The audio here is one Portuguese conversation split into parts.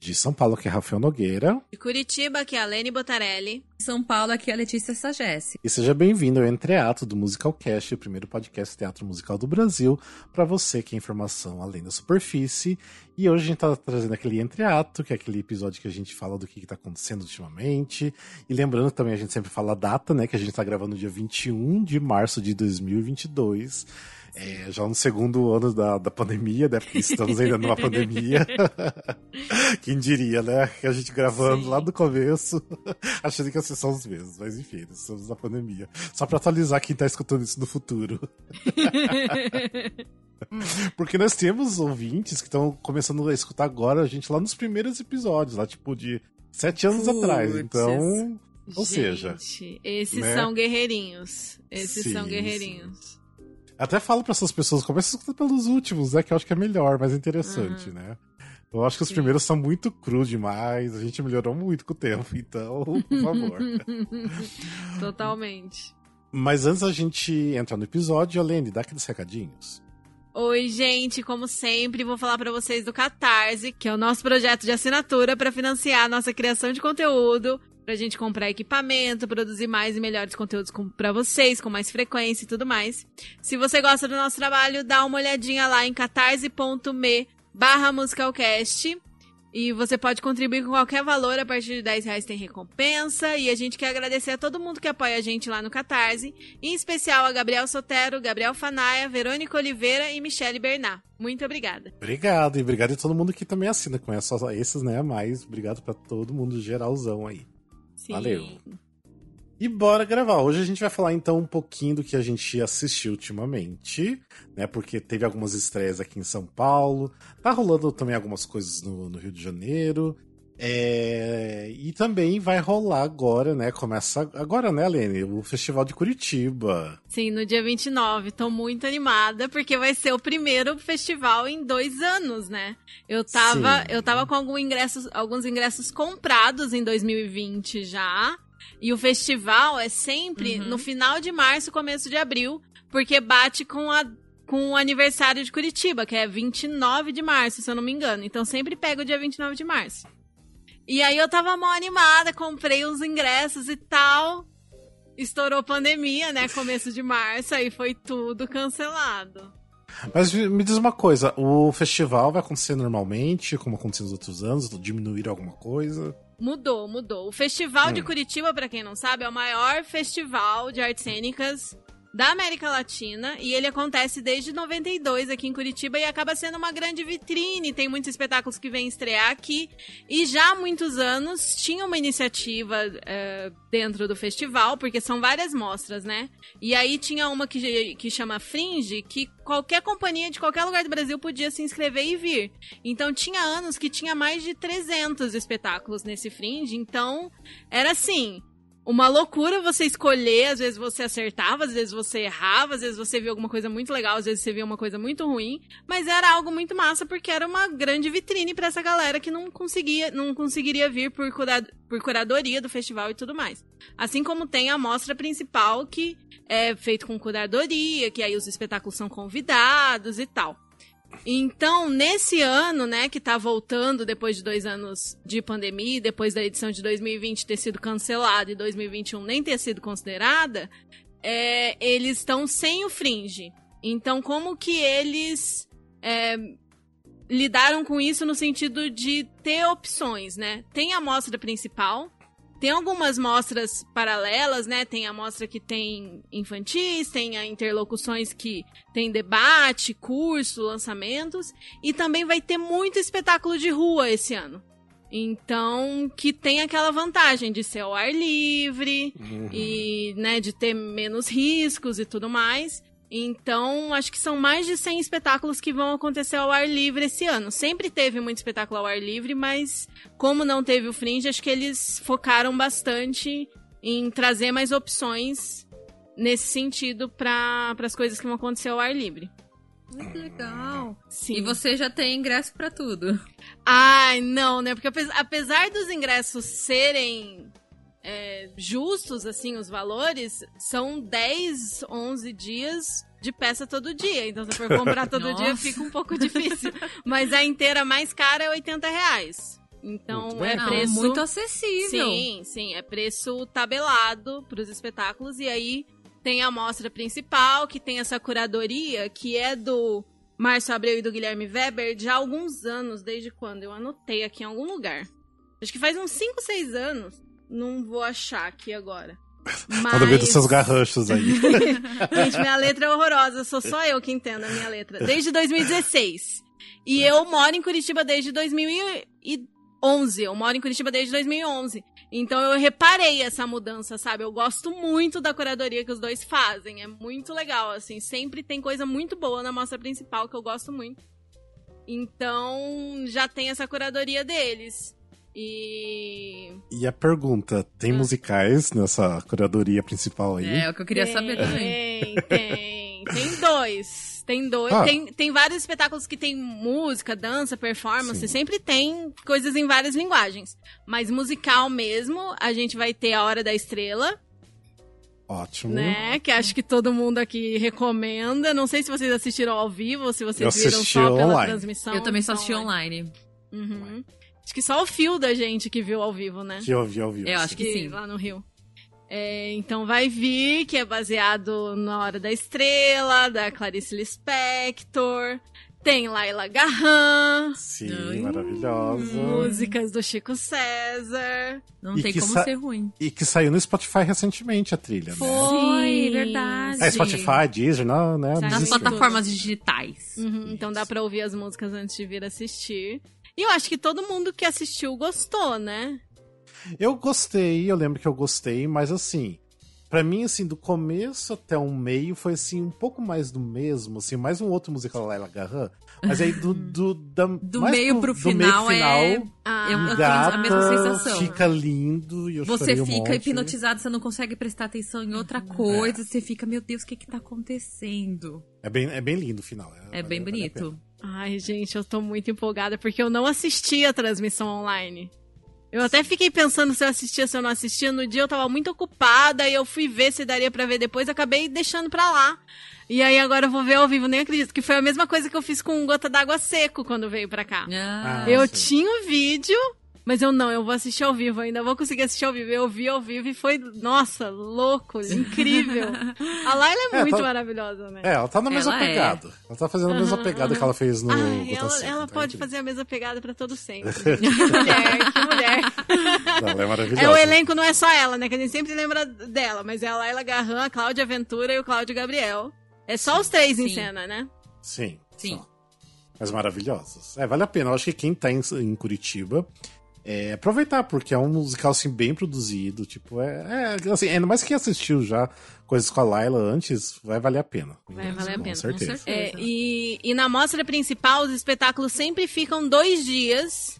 De São Paulo, que é Rafael Nogueira. De Curitiba, que é a Lene Botarelli. De São Paulo, aqui é a Letícia Sagesse. E seja bem-vindo ao Entreato do Musicalcast, o primeiro podcast teatro musical do Brasil, para você que é informação além da superfície. E hoje a gente tá trazendo aquele entreato, que é aquele episódio que a gente fala do que, que tá acontecendo ultimamente. E lembrando também, a gente sempre fala a data, né? Que a gente tá gravando no dia 21 de março de 2022. É, já no segundo ano da, da pandemia, né? Porque estamos ainda numa pandemia. Quem diria, né? Que a gente gravando Sim. lá do começo, achando que ia ser só os mesmos. Mas enfim, estamos na pandemia. Só pra atualizar quem tá escutando isso no futuro. Porque nós temos ouvintes que estão começando a escutar agora a gente lá nos primeiros episódios, lá tipo de sete anos Puts. atrás. Então, ou gente, seja. Esses né? são guerreirinhos. Esses sim, são guerreirinhos. Até falo para essas pessoas, começa a escutar pelos últimos, né? Que eu acho que é melhor, mais interessante, uhum. né? Eu acho que os primeiros são muito crus demais, a gente melhorou muito com o tempo, então, por favor. Totalmente. Mas antes da gente entrar no episódio, Alene, dá aqueles recadinhos. Oi, gente, como sempre, vou falar para vocês do Catarse, que é o nosso projeto de assinatura para financiar a nossa criação de conteúdo, pra gente comprar equipamento, produzir mais e melhores conteúdos para vocês, com mais frequência e tudo mais. Se você gosta do nosso trabalho, dá uma olhadinha lá em catarse.me barra musicalcast. E você pode contribuir com qualquer valor, a partir de 10 reais tem recompensa. E a gente quer agradecer a todo mundo que apoia a gente lá no Catarse, em especial a Gabriel Sotero, Gabriel Fanaia, Verônica Oliveira e Michele Bernard. Muito obrigada. Obrigado, e obrigado a todo mundo que também assina com essas, esses, né? Mais obrigado para todo mundo geralzão aí. Sim. Valeu. E bora gravar. Hoje a gente vai falar então um pouquinho do que a gente assistiu ultimamente, né? Porque teve algumas estreias aqui em São Paulo, tá rolando também algumas coisas no, no Rio de Janeiro. É... E também vai rolar agora, né? Começa agora, né, Lene? O Festival de Curitiba. Sim, no dia 29. Tô muito animada, porque vai ser o primeiro festival em dois anos, né? Eu tava, eu tava com alguns ingressos, alguns ingressos comprados em 2020 já. E o festival é sempre uhum. no final de março, começo de abril, porque bate com a com o aniversário de Curitiba, que é 29 de março, se eu não me engano. Então sempre pega o dia 29 de março. E aí eu tava mal animada, comprei os ingressos e tal. Estourou pandemia, né? Começo de março, aí foi tudo cancelado. Mas me diz uma coisa, o festival vai acontecer normalmente, como aconteceu nos outros anos? Diminuir alguma coisa? Mudou, mudou. O Festival hum. de Curitiba, para quem não sabe, é o maior festival de artes cênicas da América Latina e ele acontece desde 92 aqui em Curitiba e acaba sendo uma grande vitrine. Tem muitos espetáculos que vêm estrear aqui e já há muitos anos tinha uma iniciativa uh, dentro do festival, porque são várias mostras, né? E aí tinha uma que, que chama Fringe, que qualquer companhia de qualquer lugar do Brasil podia se inscrever e vir. Então tinha anos que tinha mais de 300 espetáculos nesse Fringe, então era assim uma loucura você escolher, às vezes você acertava, às vezes você errava, às vezes você via alguma coisa muito legal, às vezes você via uma coisa muito ruim, mas era algo muito massa porque era uma grande vitrine para essa galera que não conseguia, não conseguiria vir por, cura, por curadoria do festival e tudo mais. Assim como tem a mostra principal que é feito com curadoria, que aí os espetáculos são convidados e tal. Então, nesse ano, né, que tá voltando depois de dois anos de pandemia, depois da edição de 2020 ter sido cancelada e 2021 nem ter sido considerada, é, eles estão sem o Fringe. Então, como que eles é, lidaram com isso no sentido de ter opções, né? Tem a mostra principal, tem algumas mostras paralelas, né? Tem a mostra que tem infantis, tem a interlocuções que tem debate, curso, lançamentos. E também vai ter muito espetáculo de rua esse ano. Então, que tem aquela vantagem de ser ao ar livre uhum. e, né, de ter menos riscos e tudo mais. Então, acho que são mais de 100 espetáculos que vão acontecer ao ar livre esse ano. Sempre teve muito espetáculo ao ar livre, mas como não teve o Fringe, acho que eles focaram bastante em trazer mais opções nesse sentido para as coisas que vão acontecer ao ar livre. Muito legal. Sim. E você já tem ingresso para tudo? Ai, não, né? Porque apesar dos ingressos serem é, justos, assim, os valores, são 10, 11 dias de peça todo dia. Então, se for comprar todo dia, fica um pouco difícil. Mas a inteira mais cara é 80 reais. Então é preço. Não, muito acessível. Sim, sim. É preço tabelado para os espetáculos. E aí tem a mostra principal, que tem essa curadoria, que é do Márcio Abreu e do Guilherme Weber já há alguns anos. Desde quando? Eu anotei aqui em algum lugar. Acho que faz uns 5, 6 anos. Não vou achar aqui agora. Mas... Tá no meio dos seus garranchos aí. Gente, minha letra é horrorosa. Sou só eu que entendo a minha letra. Desde 2016. E eu moro em Curitiba desde 2011. Eu moro em Curitiba desde 2011. Então eu reparei essa mudança, sabe? Eu gosto muito da curadoria que os dois fazem. É muito legal, assim. Sempre tem coisa muito boa na mostra principal que eu gosto muito. Então já tem essa curadoria deles. E. E a pergunta: tem ah. musicais nessa curadoria principal aí? É, é o que eu queria tem, saber também. Tem, tem. Tem dois. Tem dois. Ah. Tem, tem vários espetáculos que tem música, dança, performance. Sim. Sempre tem coisas em várias linguagens. Mas musical mesmo, a gente vai ter A Hora da Estrela. Ótimo. Né? Que acho que todo mundo aqui recomenda. Não sei se vocês assistiram ao vivo ou se vocês Eu viram só pela online. transmissão. Eu também só assisti online. Uhum. Acho que só o fio da gente que viu ao vivo, né? Que eu vi ao vivo. Eu acho que sim. Lá no Rio. É, então vai vir, que é baseado na Hora da Estrela, da Clarice Lispector. Tem Laila Garran. Sim, Ai, maravilhosa. Músicas do Chico César. Não e tem como ser ruim. E que saiu no Spotify recentemente a trilha, Foi, né? Foi, verdade. É Spotify, Deezer, não, né? Nas plataformas digitais. Uhum, então dá pra ouvir as músicas antes de vir assistir. E eu acho que todo mundo que assistiu gostou, né? Eu gostei, eu lembro que eu gostei, mas assim, para mim, assim, do começo até o meio foi assim, um pouco mais do mesmo, assim, mais um outro musical Laila Garran. Mas aí do. Do, da, do meio pro, do final, meio final é. Ah, eu, gata, a mesma sensação. Fica lindo e eu Você fica um hipnotizado, você não consegue prestar atenção em outra coisa, é. você fica, meu Deus, o que que tá acontecendo? É bem, é bem lindo o final. É, é bem bonito. Ai, gente, eu tô muito empolgada porque eu não assisti a transmissão online. Eu até fiquei pensando se eu assistia, se eu não assistia. No dia eu tava muito ocupada e eu fui ver se daria para ver depois, acabei deixando pra lá. E aí agora eu vou ver ao vivo, nem acredito. Que foi a mesma coisa que eu fiz com Gota d'Água Seco quando veio pra cá. Ah, eu sim. tinha o vídeo, mas eu não, eu vou assistir ao vivo, ainda vou conseguir assistir ao vivo. Eu vi ao vivo e foi, nossa, louco, incrível. A Laila é, é muito tá, maravilhosa, né? É, ela tá na mesma ela é. pegada. É. Ela tá fazendo a mesma uhum, pegada uhum. que ela fez no. Ai, ela, ela tá pode fazer a mesma pegada pra todo sempre. que mulher, que mulher. Não, ela é maravilhosa. É, o elenco não é só ela, né? Que a gente sempre lembra dela, mas é a Laila Garran, a Cláudia Ventura e o Cláudio Gabriel. É só os três Sim. em cena, né? Sim. Sim. Só. Mas maravilhosos. É, vale a pena. Eu acho que quem tá em, em Curitiba é, aproveitar, porque é um musical assim, bem produzido. Tipo, é, é assim, ainda mais quem assistiu já coisas com a Laila antes, vai valer a pena. Vai valer a pena, com certeza. Com certeza. É, e, e na mostra principal, os espetáculos sempre ficam dois dias.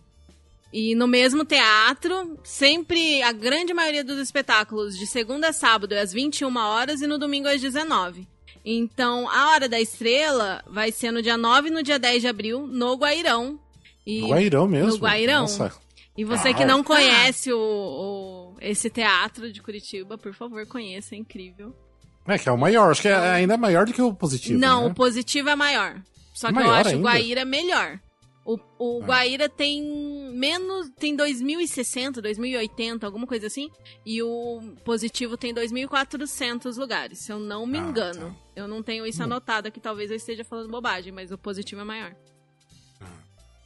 E no mesmo teatro, sempre a grande maioria dos espetáculos de segunda a sábado é às 21 horas e no domingo às 19. Então, a Hora da Estrela vai ser no dia 9 e no dia 10 de abril, no Guairão. E no Guairão mesmo? No Guairão. Nossa. E você que não conhece o, o, esse teatro de Curitiba, por favor, conheça, é incrível. É, que é o maior, acho que é ainda maior do que o positivo. Não, né? o positivo é maior. Só que maior eu acho ainda? o Guaíra melhor. O, o ah. Guaíra tem menos. tem 2060, 2080, alguma coisa assim. E o positivo tem 2.400 lugares, se eu não me ah, engano. Tá. Eu não tenho isso hum. anotado aqui, talvez eu esteja falando bobagem, mas o positivo é maior.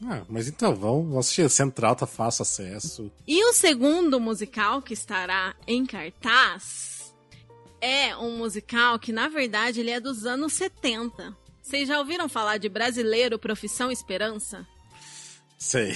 Ah, mas então, vamos assistir. Central tá fácil acesso. E o segundo musical que estará em cartaz é um musical que, na verdade, ele é dos anos 70. Vocês já ouviram falar de Brasileiro Profissão Esperança? Sei.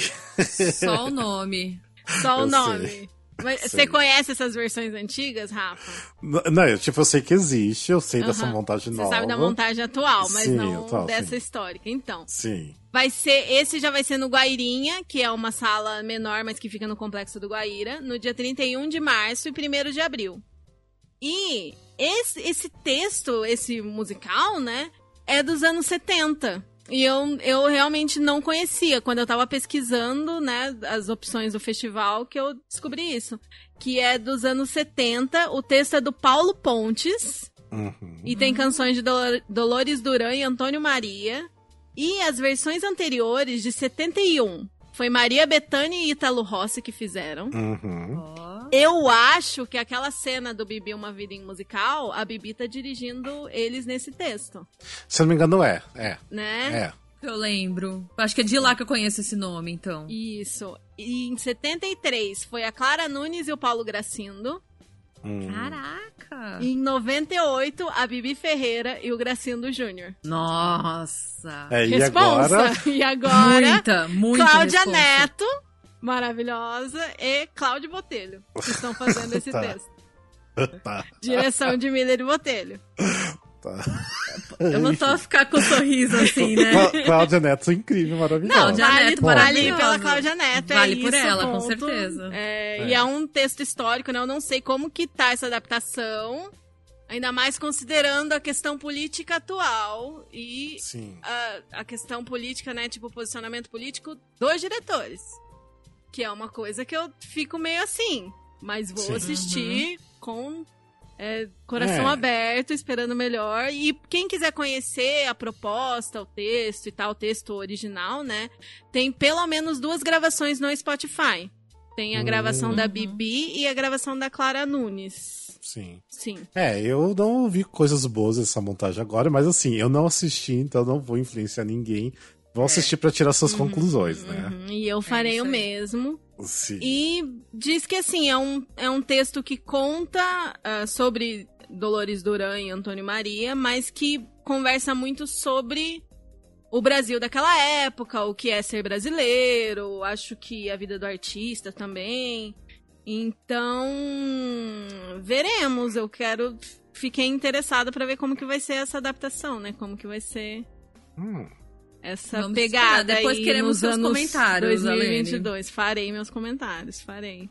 Só o nome. Só o eu nome. Sei. Você conhece essas versões antigas, Rafa? Não, eu, tipo, eu sei que existe, eu sei uhum. dessa montagem nova. Você sabe da montagem atual, mas sim, não atual, dessa sim. histórica. Então. Sim. Vai ser, esse já vai ser no Guairinha, que é uma sala menor, mas que fica no complexo do Guaíra, no dia 31 de março e 1 de abril. E esse, esse texto, esse musical, né, é dos anos 70. E eu, eu realmente não conhecia. Quando eu tava pesquisando, né, as opções do festival, que eu descobri isso. Que é dos anos 70. O texto é do Paulo Pontes. Uhum. E tem canções de Dol Dolores Duran e Antônio Maria. E as versões anteriores, de 71, Foi Maria Bethânia e Ítalo Rossi que fizeram. Uhum. Ó. Eu acho que aquela cena do Bibi Uma Vida em Musical, a Bibi tá dirigindo eles nesse texto, Se eu não me engano, é. É. né? É. Eu lembro. Acho que é de lá que eu conheço esse nome, então. Isso. E em 73 foi a Clara Nunes e o Paulo Gracindo. Hum. Caraca! E em 98, a Bibi Ferreira e o Gracindo Júnior. Nossa! É, e Responsa! agora. E agora, muita, muita Cláudia responsa. Neto, maravilhosa, e Cláudio Botelho, que estão fazendo esse Tá. texto. Tá, Direção de Miller e Botelho. tá. Eu vou só ficar com um sorriso assim, né? Clá- Cláudia Neto, incrível, maravilhosa. Cláudia vale, Neto, vale maravilhosa. pela Cláudia Neto, é Vale por isso, ela, com ponto. certeza. É, É. E é um texto histórico, né? Eu não sei como que tá essa adaptação, ainda mais considerando a questão política atual e Sim. a, a questão política, né? Tipo, o posicionamento político dos diretores. Que é uma coisa que eu fico meio assim. Mas vou Sim. assistir com é, coração É. aberto, esperando o melhor. E quem quiser conhecer a proposta, o texto e tal, o texto original, né? Tem pelo menos duas gravações no Spotify. Tem a gravação da Uhum. Bibi e a gravação da Clara Nunes. Sim. Sim. É, eu não ouvi coisas boas dessa montagem agora, mas assim, eu não assisti, então não vou influenciar ninguém. Vou assistir pra tirar suas conclusões, né? Uhum, E eu farei isso o aí. mesmo. Sim. E diz que assim, é um, é um texto que conta ah, sobre Dolores Duran e Antônio Maria, mas que conversa muito sobre o Brasil daquela época, o que é ser brasileiro, acho que a vida do artista também. Então, veremos. Eu quero. Fiquei interessada pra ver como que vai ser essa adaptação, né? Como que vai ser Hum, essa Vamos pegada esperar. Depois aí queremos nos seus anos comentários, 2022. Farei meus comentários, farei.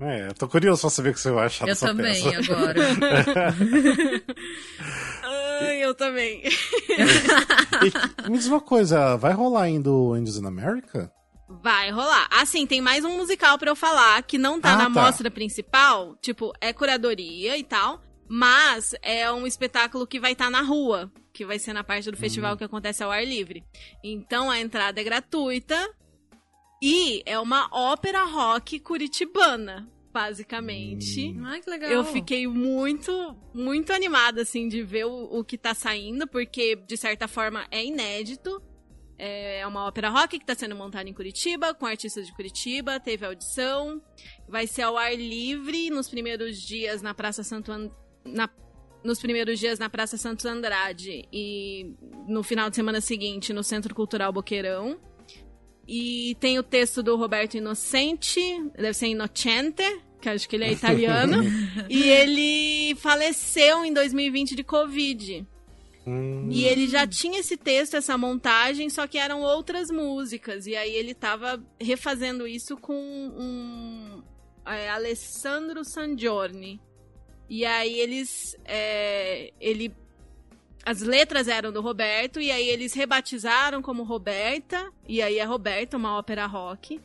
é, eu tô curioso pra saber o que você vai achar Eu dessa também, peça. agora. Ai, eu também. E me diz uma coisa, vai rolar ainda o Angels in America? Vai rolar. Assim, tem mais um musical pra eu falar que não tá Ah, na tá. mostra principal. Tipo, é curadoria e tal. Mas é um espetáculo que vai estar na rua. Que vai ser na parte do festival que acontece ao ar livre. Então a entrada é gratuita. E é uma ópera rock curitibana, basicamente. Ai, que legal. Eu fiquei muito, muito animada, assim, de ver o, o que tá saindo, porque, de certa forma, é inédito. É uma ópera rock que tá sendo montada em Curitiba, com artistas de Curitiba, teve audição. Vai ser ao ar livre nos primeiros dias na Praça Santo An... na... Nos primeiros dias na Praça Santos Andrade e no final de semana seguinte no Centro Cultural Boqueirão. E tem o texto do Roberto Inocente, deve ser Innocente, que acho que ele é italiano. e ele faleceu em 2020 de Covid. Hum, E ele já tinha esse texto, essa montagem, só que eram outras músicas. E aí ele tava refazendo isso com um é, Alessandro Sangiorni. E aí eles. é, ele. As letras eram do Roberto, e aí eles rebatizaram como Roberta, e aí é Roberta, uma ópera rock.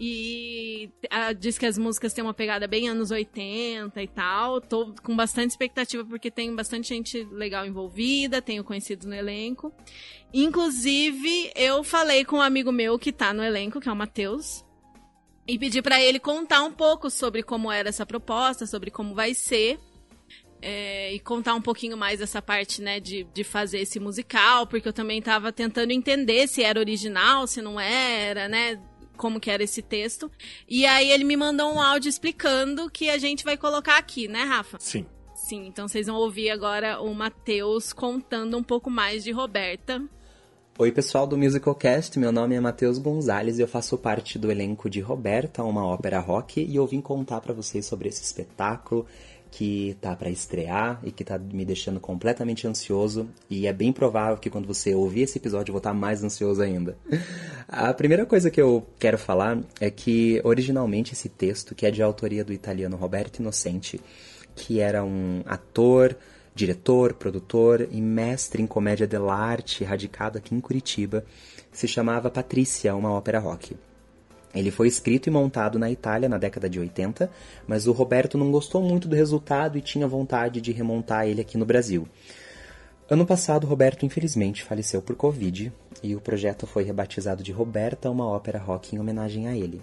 E ah, diz que as músicas têm uma pegada bem anos 80 e tal. Tô com bastante expectativa porque tem bastante gente legal envolvida, tenho conhecidos no elenco. Inclusive, eu falei com um amigo meu que tá no elenco, que é o Matheus, e pedi pra ele contar um pouco sobre como era essa proposta, sobre como vai ser. É, e contar um pouquinho mais dessa parte, né, de, de fazer esse musical, porque eu também tava tentando entender se era original, se não era, né, como que era esse texto. E aí ele me mandou um áudio explicando que a gente vai colocar aqui, né, Rafa? Sim. Sim, então vocês vão ouvir agora o Matheus contando um pouco mais de Roberta. Oi, pessoal do Musicalcast, meu nome é Matheus Gonzalez e eu faço parte do elenco de Roberta, uma ópera rock, e eu vim contar pra vocês sobre esse espetáculo que tá pra estrear e que tá me deixando completamente ansioso, e é bem provável que quando você ouvir esse episódio eu vou estar mais ansioso ainda. A primeira coisa que eu quero falar é que originalmente esse texto, que é de autoria do italiano Roberto Innocenti, que era um ator, diretor, produtor e mestre em comédia dell'arte, radicado aqui em Curitiba, se chamava Patrícia, uma ópera rock. Ele foi escrito e montado na Itália na década de 80, mas o Roberto não gostou muito do resultado e tinha vontade de remontar ele aqui no Brasil. Ano passado, Roberto infelizmente faleceu por Covid e o projeto foi rebatizado de Roberta, uma ópera rock em homenagem a ele.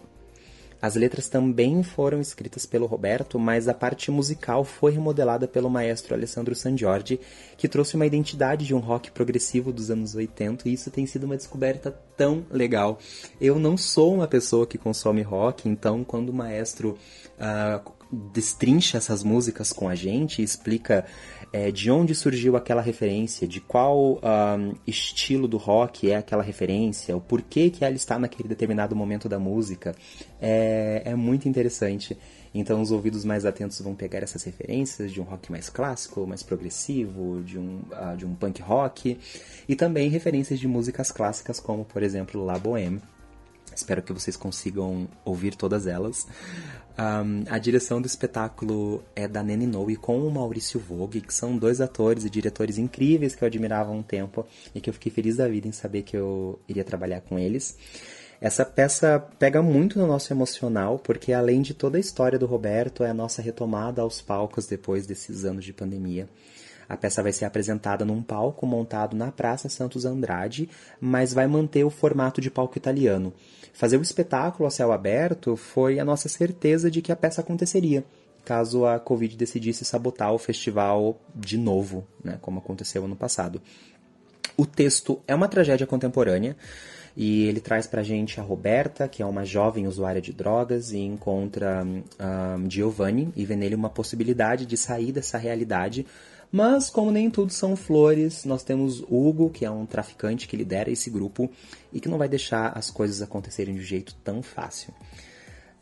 As letras também foram escritas pelo Roberto, mas a parte musical foi remodelada pelo maestro Alessandro Sangiorgi, que trouxe uma identidade de um rock progressivo dos anos 80, e isso tem sido uma descoberta tão legal. Eu não sou uma pessoa que consome rock, então quando o maestro uh, destrincha essas músicas com a gente, explica é, de onde surgiu aquela referência, de qual um, estilo do rock é aquela referência, o porquê que ela está naquele determinado momento da música, é, é muito interessante. Então os ouvidos mais atentos vão pegar essas referências de um rock mais clássico, mais progressivo, de um, uh, de um punk rock, e também referências de músicas clássicas como, por exemplo, La Bohème. Espero que vocês consigam ouvir todas elas. Um, a direção do espetáculo é da Nene Noe com o Maurício Vogue, que são dois atores e diretores incríveis que eu admirava há um tempo e que eu fiquei feliz da vida em saber que eu iria trabalhar com eles. Essa peça pega muito no nosso emocional, porque além de toda a história do Roberto, é a nossa retomada aos palcos depois desses anos de pandemia. A peça vai ser apresentada num palco montado na Praça Santos Andrade, mas vai manter o formato de palco italiano. Fazer o espetáculo a céu aberto foi a nossa certeza de que a peça aconteceria, caso a Covid decidisse sabotar o festival de novo, né, como aconteceu ano passado. O texto é uma tragédia contemporânea e ele traz pra gente a Roberta, que é uma jovem usuária de drogas, e encontra um, Giovanni e vê nele uma possibilidade de sair dessa realidade mas, como nem tudo são flores, nós temos Hugo, que é um traficante que lidera esse grupo e que não vai deixar as coisas acontecerem de um jeito tão fácil.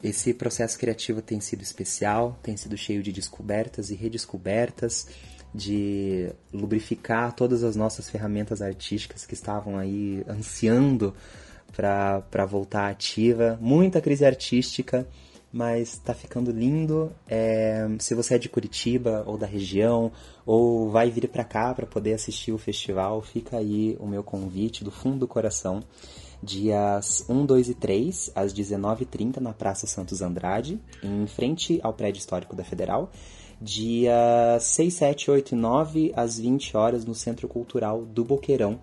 Esse processo criativo tem sido especial, tem sido cheio de descobertas e redescobertas, de lubrificar todas as nossas ferramentas artísticas que estavam aí ansiando para voltar ativa. Muita crise artística mas tá ficando lindo. É, se você é de Curitiba ou da região, ou vai vir para cá para poder assistir o festival, fica aí o meu convite do fundo do coração. Dias 1, 2 e 3, às 19h30, na Praça Santos Andrade, em frente ao prédio histórico da Federal. Dia 6, 7, 8 e 9, às 20 horas, no Centro Cultural do Boqueirão.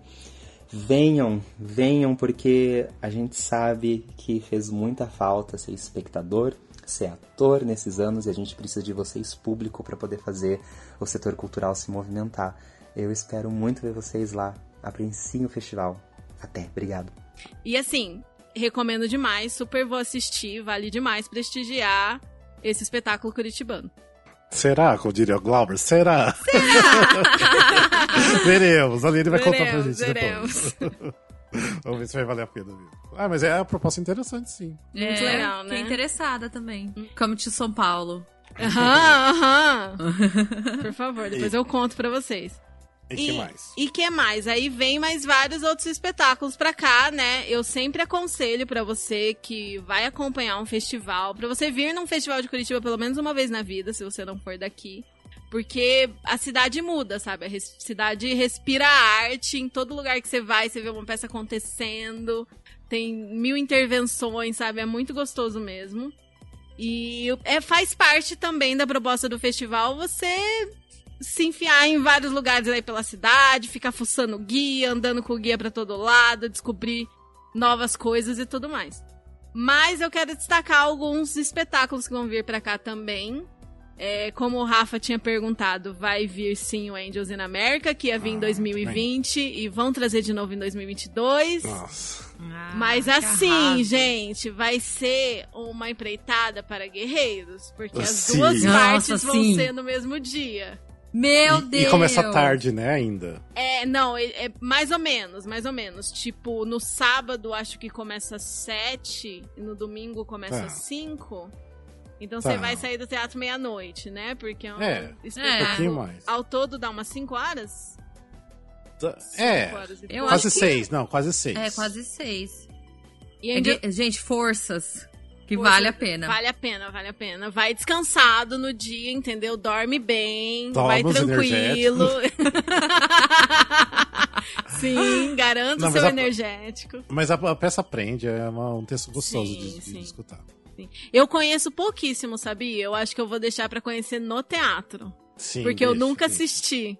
Venham, venham, porque a gente sabe que fez muita falta ser espectador, ser ator nesses anos e a gente precisa de vocês, público, para poder fazer o setor cultural se movimentar. Eu espero muito ver vocês lá. Apreciem o festival. Até, obrigado. E assim, recomendo demais, super vou assistir, vale demais prestigiar esse espetáculo curitibano. Será, como diria o Glauber? Será? Será? veremos. Ali ele vai veremos, contar pra gente veremos. depois. Vamos ver se vai valer a pena mesmo. Ah, mas é a proposta interessante, sim. É, Muito legal, né? Fiquei interessada também. Como de São Paulo. Aham, aham. Por favor, depois e... eu conto pra vocês. E, que mais? E que mais? Aí vem mais vários outros espetáculos pra cá, né? Eu sempre aconselho para você que vai acompanhar um festival, para você vir num festival de Curitiba pelo menos uma vez na vida, se você não for daqui. Porque a cidade muda, sabe? A cidade respira arte. Em todo lugar que você vai, você vê uma peça acontecendo. Tem mil intervenções, sabe? É muito gostoso mesmo. E é, faz parte também da proposta do festival você se enfiar em vários lugares aí pela cidade, ficar fuçando guia, andando com o guia para todo lado, descobrir novas coisas e tudo mais. Mas eu quero destacar alguns espetáculos que vão vir para cá também. É, como o Rafa tinha perguntado, vai vir sim o Angels in America, que ia vir ah, em 2020 bem. e vão trazer de novo em 2022. Nossa. Ah, Mas assim, gente, vai ser uma empreitada para guerreiros, porque sim. as duas partes Nossa, vão sim. ser no mesmo dia. Meu e, Deus! E começa tarde, né, ainda? É, não, é, é, mais ou menos, mais ou menos. Tipo, no sábado acho que começa às sete, e no domingo começa tá. às cinco. Então tá. você vai sair do teatro meia-noite, né? Porque é um é, um pouquinho mais. Ao todo dá umas cinco horas? Tá, é, quase seis, que... não, quase seis. É, quase seis. E ainda... é, gente, forças. Que Poxa, vale a pena. Vale a pena, vale a pena. Vai descansado no dia, entendeu? Dorme bem, Toma vai tranquilo. sim, garanto o seu a, energético. Mas a, a, peça aprende, é uma, um texto gostoso sim, de, de, de escutar. Sim. Eu conheço pouquíssimo, sabia? Eu acho que eu vou deixar para conhecer no teatro. Sim. Porque eu nunca assisti.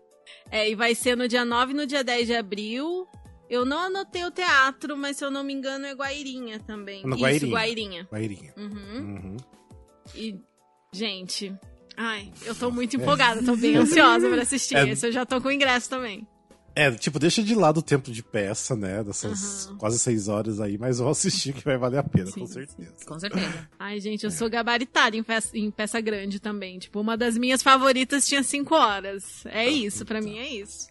É, e vai ser no dia 9 e no dia 10 de abril. Eu não anotei o teatro, mas se eu não me engano é Guairinha também. No Isso, Guairinha. Guairinha. Guairinha. Uhum. Uhum. E, gente, ai, eu tô muito empolgada, tô bem ansiosa pra assistir. É. Esse eu já tô com ingresso também. É, tipo, deixa de lado o tempo de peça, né? Dessas Aham. quase seis horas aí, mas vou assistir que vai valer a pena, Sim, com sim. certeza. Com certeza. Ai, gente, eu sou gabaritada em peça, em peça grande também. Tipo, uma das minhas favoritas tinha cinco horas. É isso, pra mim é isso.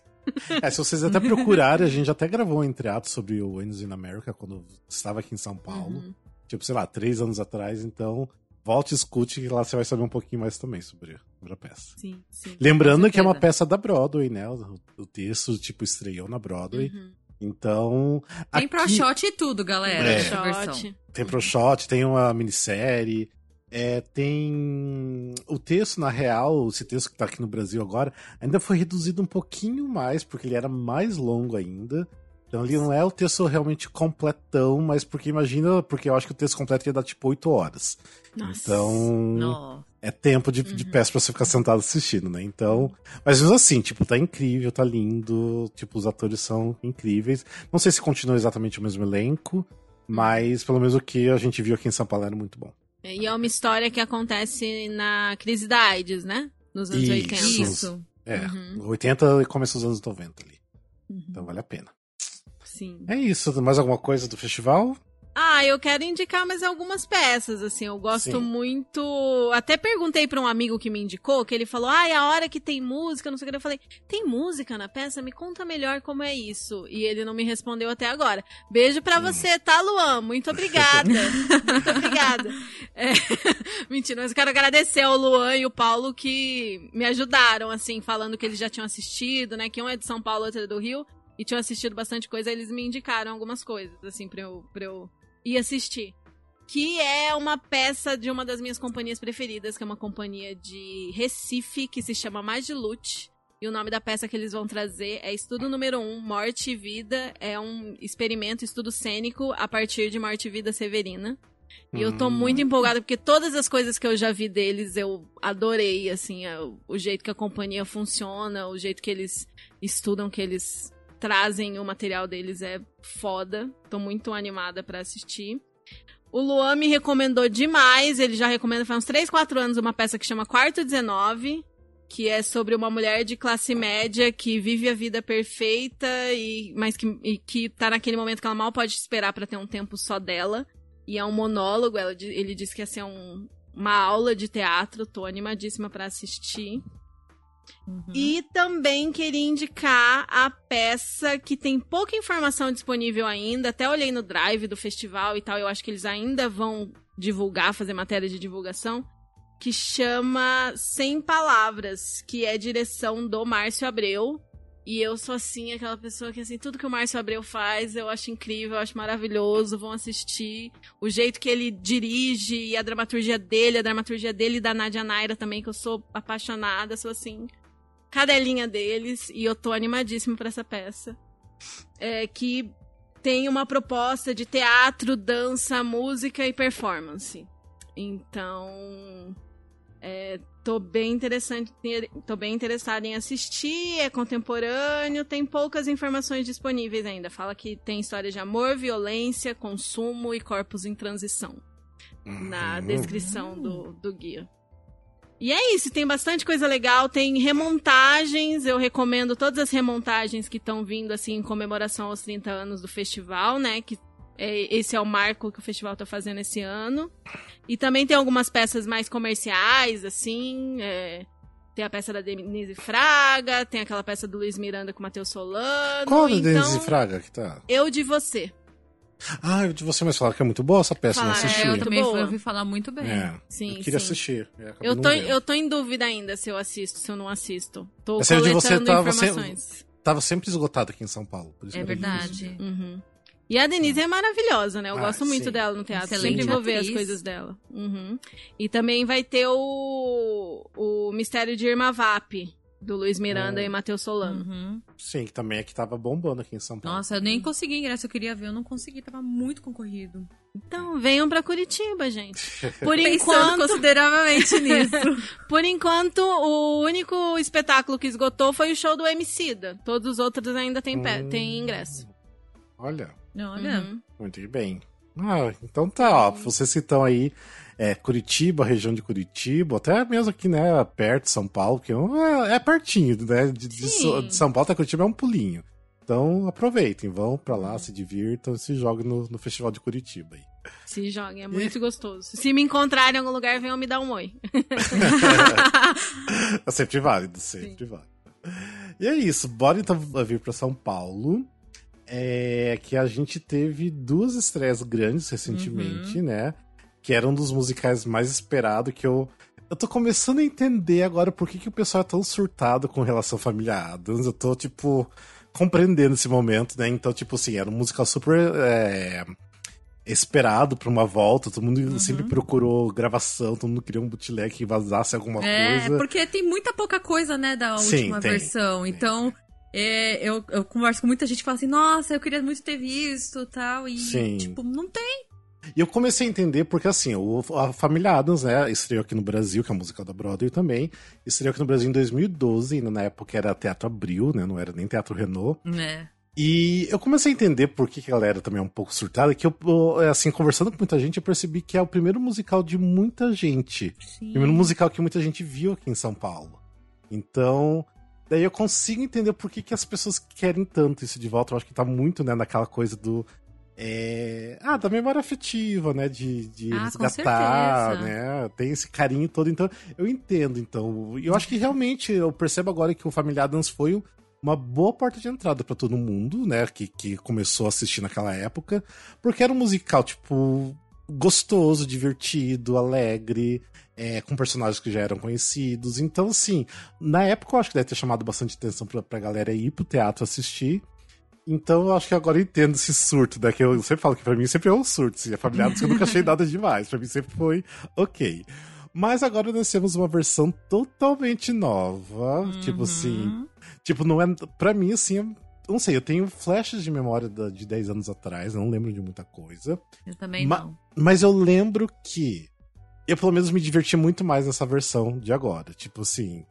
É, se vocês até procurarem, a gente até gravou um entreato sobre o Wayne's in America quando estava aqui em São Paulo. Uhum. Tipo, sei lá, três anos atrás. Então, volte e escute que lá você vai saber um pouquinho mais também sobre, sobre a peça. Sim, sim. Lembrando que é uma peça da Broadway, né? O, o texto, tipo, estreou na Broadway. Uhum. Então. Tem pro aqui- shot e tudo, galera. É. Shot. Tem pro shot, tem uma minissérie. É, tem o texto, na real, esse texto que tá aqui no Brasil agora, ainda foi reduzido um pouquinho mais, porque ele era mais longo ainda. Então ele não é o texto realmente completão, mas porque imagina, porque eu acho que o texto completo ia dar tipo 8 horas. Nossa. Então é tempo de, de Uhum. peça pra você ficar sentado assistindo, né? Então. Mas mesmo assim, tipo, tá incrível, tá lindo. Tipo, os atores são incríveis. Não sei se continua exatamente o mesmo elenco, mas pelo menos o que a gente viu aqui em São Paulo era muito bom. E é uma história que acontece na crise da AIDS, né? Nos anos Isso. 80. Isso. É, Uhum. 80 e começo dos anos 90 ali. Uhum. Então vale a pena. Sim. É isso. Mais alguma coisa do festival? Ah, eu quero indicar mais algumas peças, assim, eu gosto Sim. muito. Até perguntei pra um amigo que me indicou, que ele falou: "Ah, é a hora que tem música, não sei o que". Eu falei: "Tem música na peça? Me conta melhor como é isso". E ele não me respondeu até agora. Beijo pra você, tá, Luan? Muito obrigada. Muito obrigada. É, Mentira, mas eu quero agradecer ao Luan e o Paulo que me ajudaram, assim, falando que eles já tinham assistido, né? Que um é de São Paulo, outro é do Rio. E tinham assistido bastante coisa, eles me indicaram algumas coisas, assim, pra eu, pra eu ir assistir. Que é uma peça de uma das minhas companhias preferidas, que é uma companhia de Recife, que se chama Magilute. E o nome da peça que eles vão trazer é Estudo Número 1, um, Morte e Vida. É um experimento, estudo cênico a partir de Morte e Vida Severina. E eu tô Hum. muito empolgada, porque todas as coisas que eu já vi deles eu adorei, assim, é o, o jeito que a companhia funciona, o jeito que eles estudam, que eles trazem o material deles é foda. Tô muito animada pra assistir. O Luan me recomendou demais, ele já recomenda faz uns 3, 4 anos uma peça que chama Quarto 19, que é sobre uma mulher de classe média que vive a vida perfeita e mas que, e que tá naquele momento que ela mal pode esperar pra ter um tempo só dela. E é um monólogo, ela, ele disse que ia ser um- uma aula de teatro, tô animadíssima pra assistir. Uhum. E também queria indicar a peça que tem pouca informação disponível ainda. Até olhei no drive do festival e tal. Eu acho que eles ainda vão divulgar, fazer matéria de divulgação. Que chama Sem Palavras, que é direção do Márcio Abreu. E eu sou assim, aquela pessoa que assim, tudo que o Márcio Abreu faz, eu acho incrível, eu acho maravilhoso, vão assistir. O jeito que ele dirige e a dramaturgia dele, a dramaturgia dele e da Nadia Naira também, que eu sou apaixonada, sou assim, cadelinha deles, e eu tô animadíssima pra essa peça. É, que tem uma proposta de teatro, dança, música e performance. Então, é, tô bem interessante, tô bem interessada em assistir, é contemporâneo, tem poucas informações disponíveis ainda. Fala que tem história de amor, violência, consumo e corpos em transição na Hum. descrição do, do guia. E é isso, tem bastante coisa legal, tem remontagens, eu recomendo todas as remontagens que estão vindo assim em comemoração aos 30 anos do festival, né, que esse é o marco que o festival tá fazendo esse ano. E também tem algumas peças mais comerciais, assim, é, tem a peça da Denise Fraga, tem aquela peça do Luiz Miranda com o Matheus Solano. Qual a então, Denise Fraga que tá? Eu de Você. Ah, eu de você mais falar que é muito boa essa peça, não Falaram, assisti. É, eu muito também boa. ouvi falar muito bem. É, Sim, eu queria sim. assistir. é, Eu não tô, vendo. eu tô em dúvida ainda se eu assisto, se eu não assisto. Tô Essa aí de coletando você tava informações. Tava sempre esgotado aqui em São Paulo. por isso É verdade. Uhum. E a Denise é maravilhosa, né? Eu Ah, gosto muito sim. dela no teatro. Excelente Sempre vou ver as coisas dela. Uhum. E também vai ter o, o Mistério de Irma Vap, do Luiz Miranda Hum. e Matheus Solano. Uhum. Sim, que também é que tava bombando aqui em São Paulo. Nossa, eu nem consegui ingresso, eu queria ver, eu não consegui, tava muito concorrido. Então, venham pra Curitiba, gente. Por enquanto, consideravelmente nisso. por enquanto, o único espetáculo que esgotou foi o show do Emicida. Todos os outros ainda têm, Hum. têm ingresso. Olha. Olha. Uhum. Muito bem. Ah, então tá, ó. Vocês que estão aí, é, Curitiba, região de Curitiba, até mesmo aqui, né, perto de São Paulo, que é, um- é pertinho, né? De, de Sim. De São Paulo até Curitiba é um pulinho. Então aproveitem, vão pra lá, se divirtam e se joguem no, no Festival de Curitiba aí. Se joguem, é muito gostoso. Se me encontrarem em algum lugar, venham me dar um oi. É sempre válido, sempre válido. E é isso, bora então vir pra São Paulo. É que a gente teve duas estreias grandes recentemente, né? Que era um dos musicais mais esperados que eu. Eu tô começando a entender agora por que, que o pessoal é tão surtado com relação à família Adams. Eu tô, tipo, compreendendo esse momento, né? Então, tipo assim, era um musical super é, esperado pra uma volta. Todo mundo sempre procurou gravação, todo mundo queria um bootleg que vazasse alguma É, coisa. porque tem muita pouca coisa, né, da Sim, última tem, versão. tem. Então, é, eu, eu converso com muita gente que fala assim, nossa, eu queria muito ter visto tal. E, Sim. tipo, não tem. E eu comecei a entender porque, assim, o, a Família Adams, né, estreou aqui no Brasil, que é a música da Broadway também, estreou aqui no Brasil em 2012, ainda na época era Teatro Abril, né, não era nem Teatro Renault. É. E eu comecei a entender por que, a galera também é um pouco surtada, que eu, eu, assim, conversando com muita gente, eu percebi que é o primeiro musical de muita gente. Sim. Primeiro musical que muita gente viu aqui em São Paulo. Então, daí eu consigo entender por que, que as pessoas querem tanto isso de volta. Eu acho que tá muito, né, naquela coisa do. é, Ah, da memória afetiva, né? De, de Ah, resgatar, né? Tem esse carinho todo. Então, eu entendo, então. E eu acho que realmente, eu percebo agora que o Família Adams foi uma boa porta de entrada pra todo mundo, né? Que, que começou a assistir naquela época. Porque era um musical, tipo, gostoso, divertido, alegre, é, com personagens que já eram conhecidos. Então, assim, na época eu acho que deve ter chamado bastante atenção pra, pra galera ir pro teatro assistir. Então eu acho que agora eu entendo esse surto, né? Que eu sempre falo que pra mim sempre é um surto. Assim, é familiar, porque eu nunca achei nada demais. Pra mim sempre foi ok. Mas agora nós temos uma versão totalmente nova. Tipo assim. Uhum. Tipo, não é. Pra mim, assim. eu Não sei, eu tenho flashes de memória de 10 anos atrás, não lembro de muita coisa. Eu também Ma- não. Mas eu lembro que eu pelo menos me diverti muito mais nessa versão de agora. Tipo assim,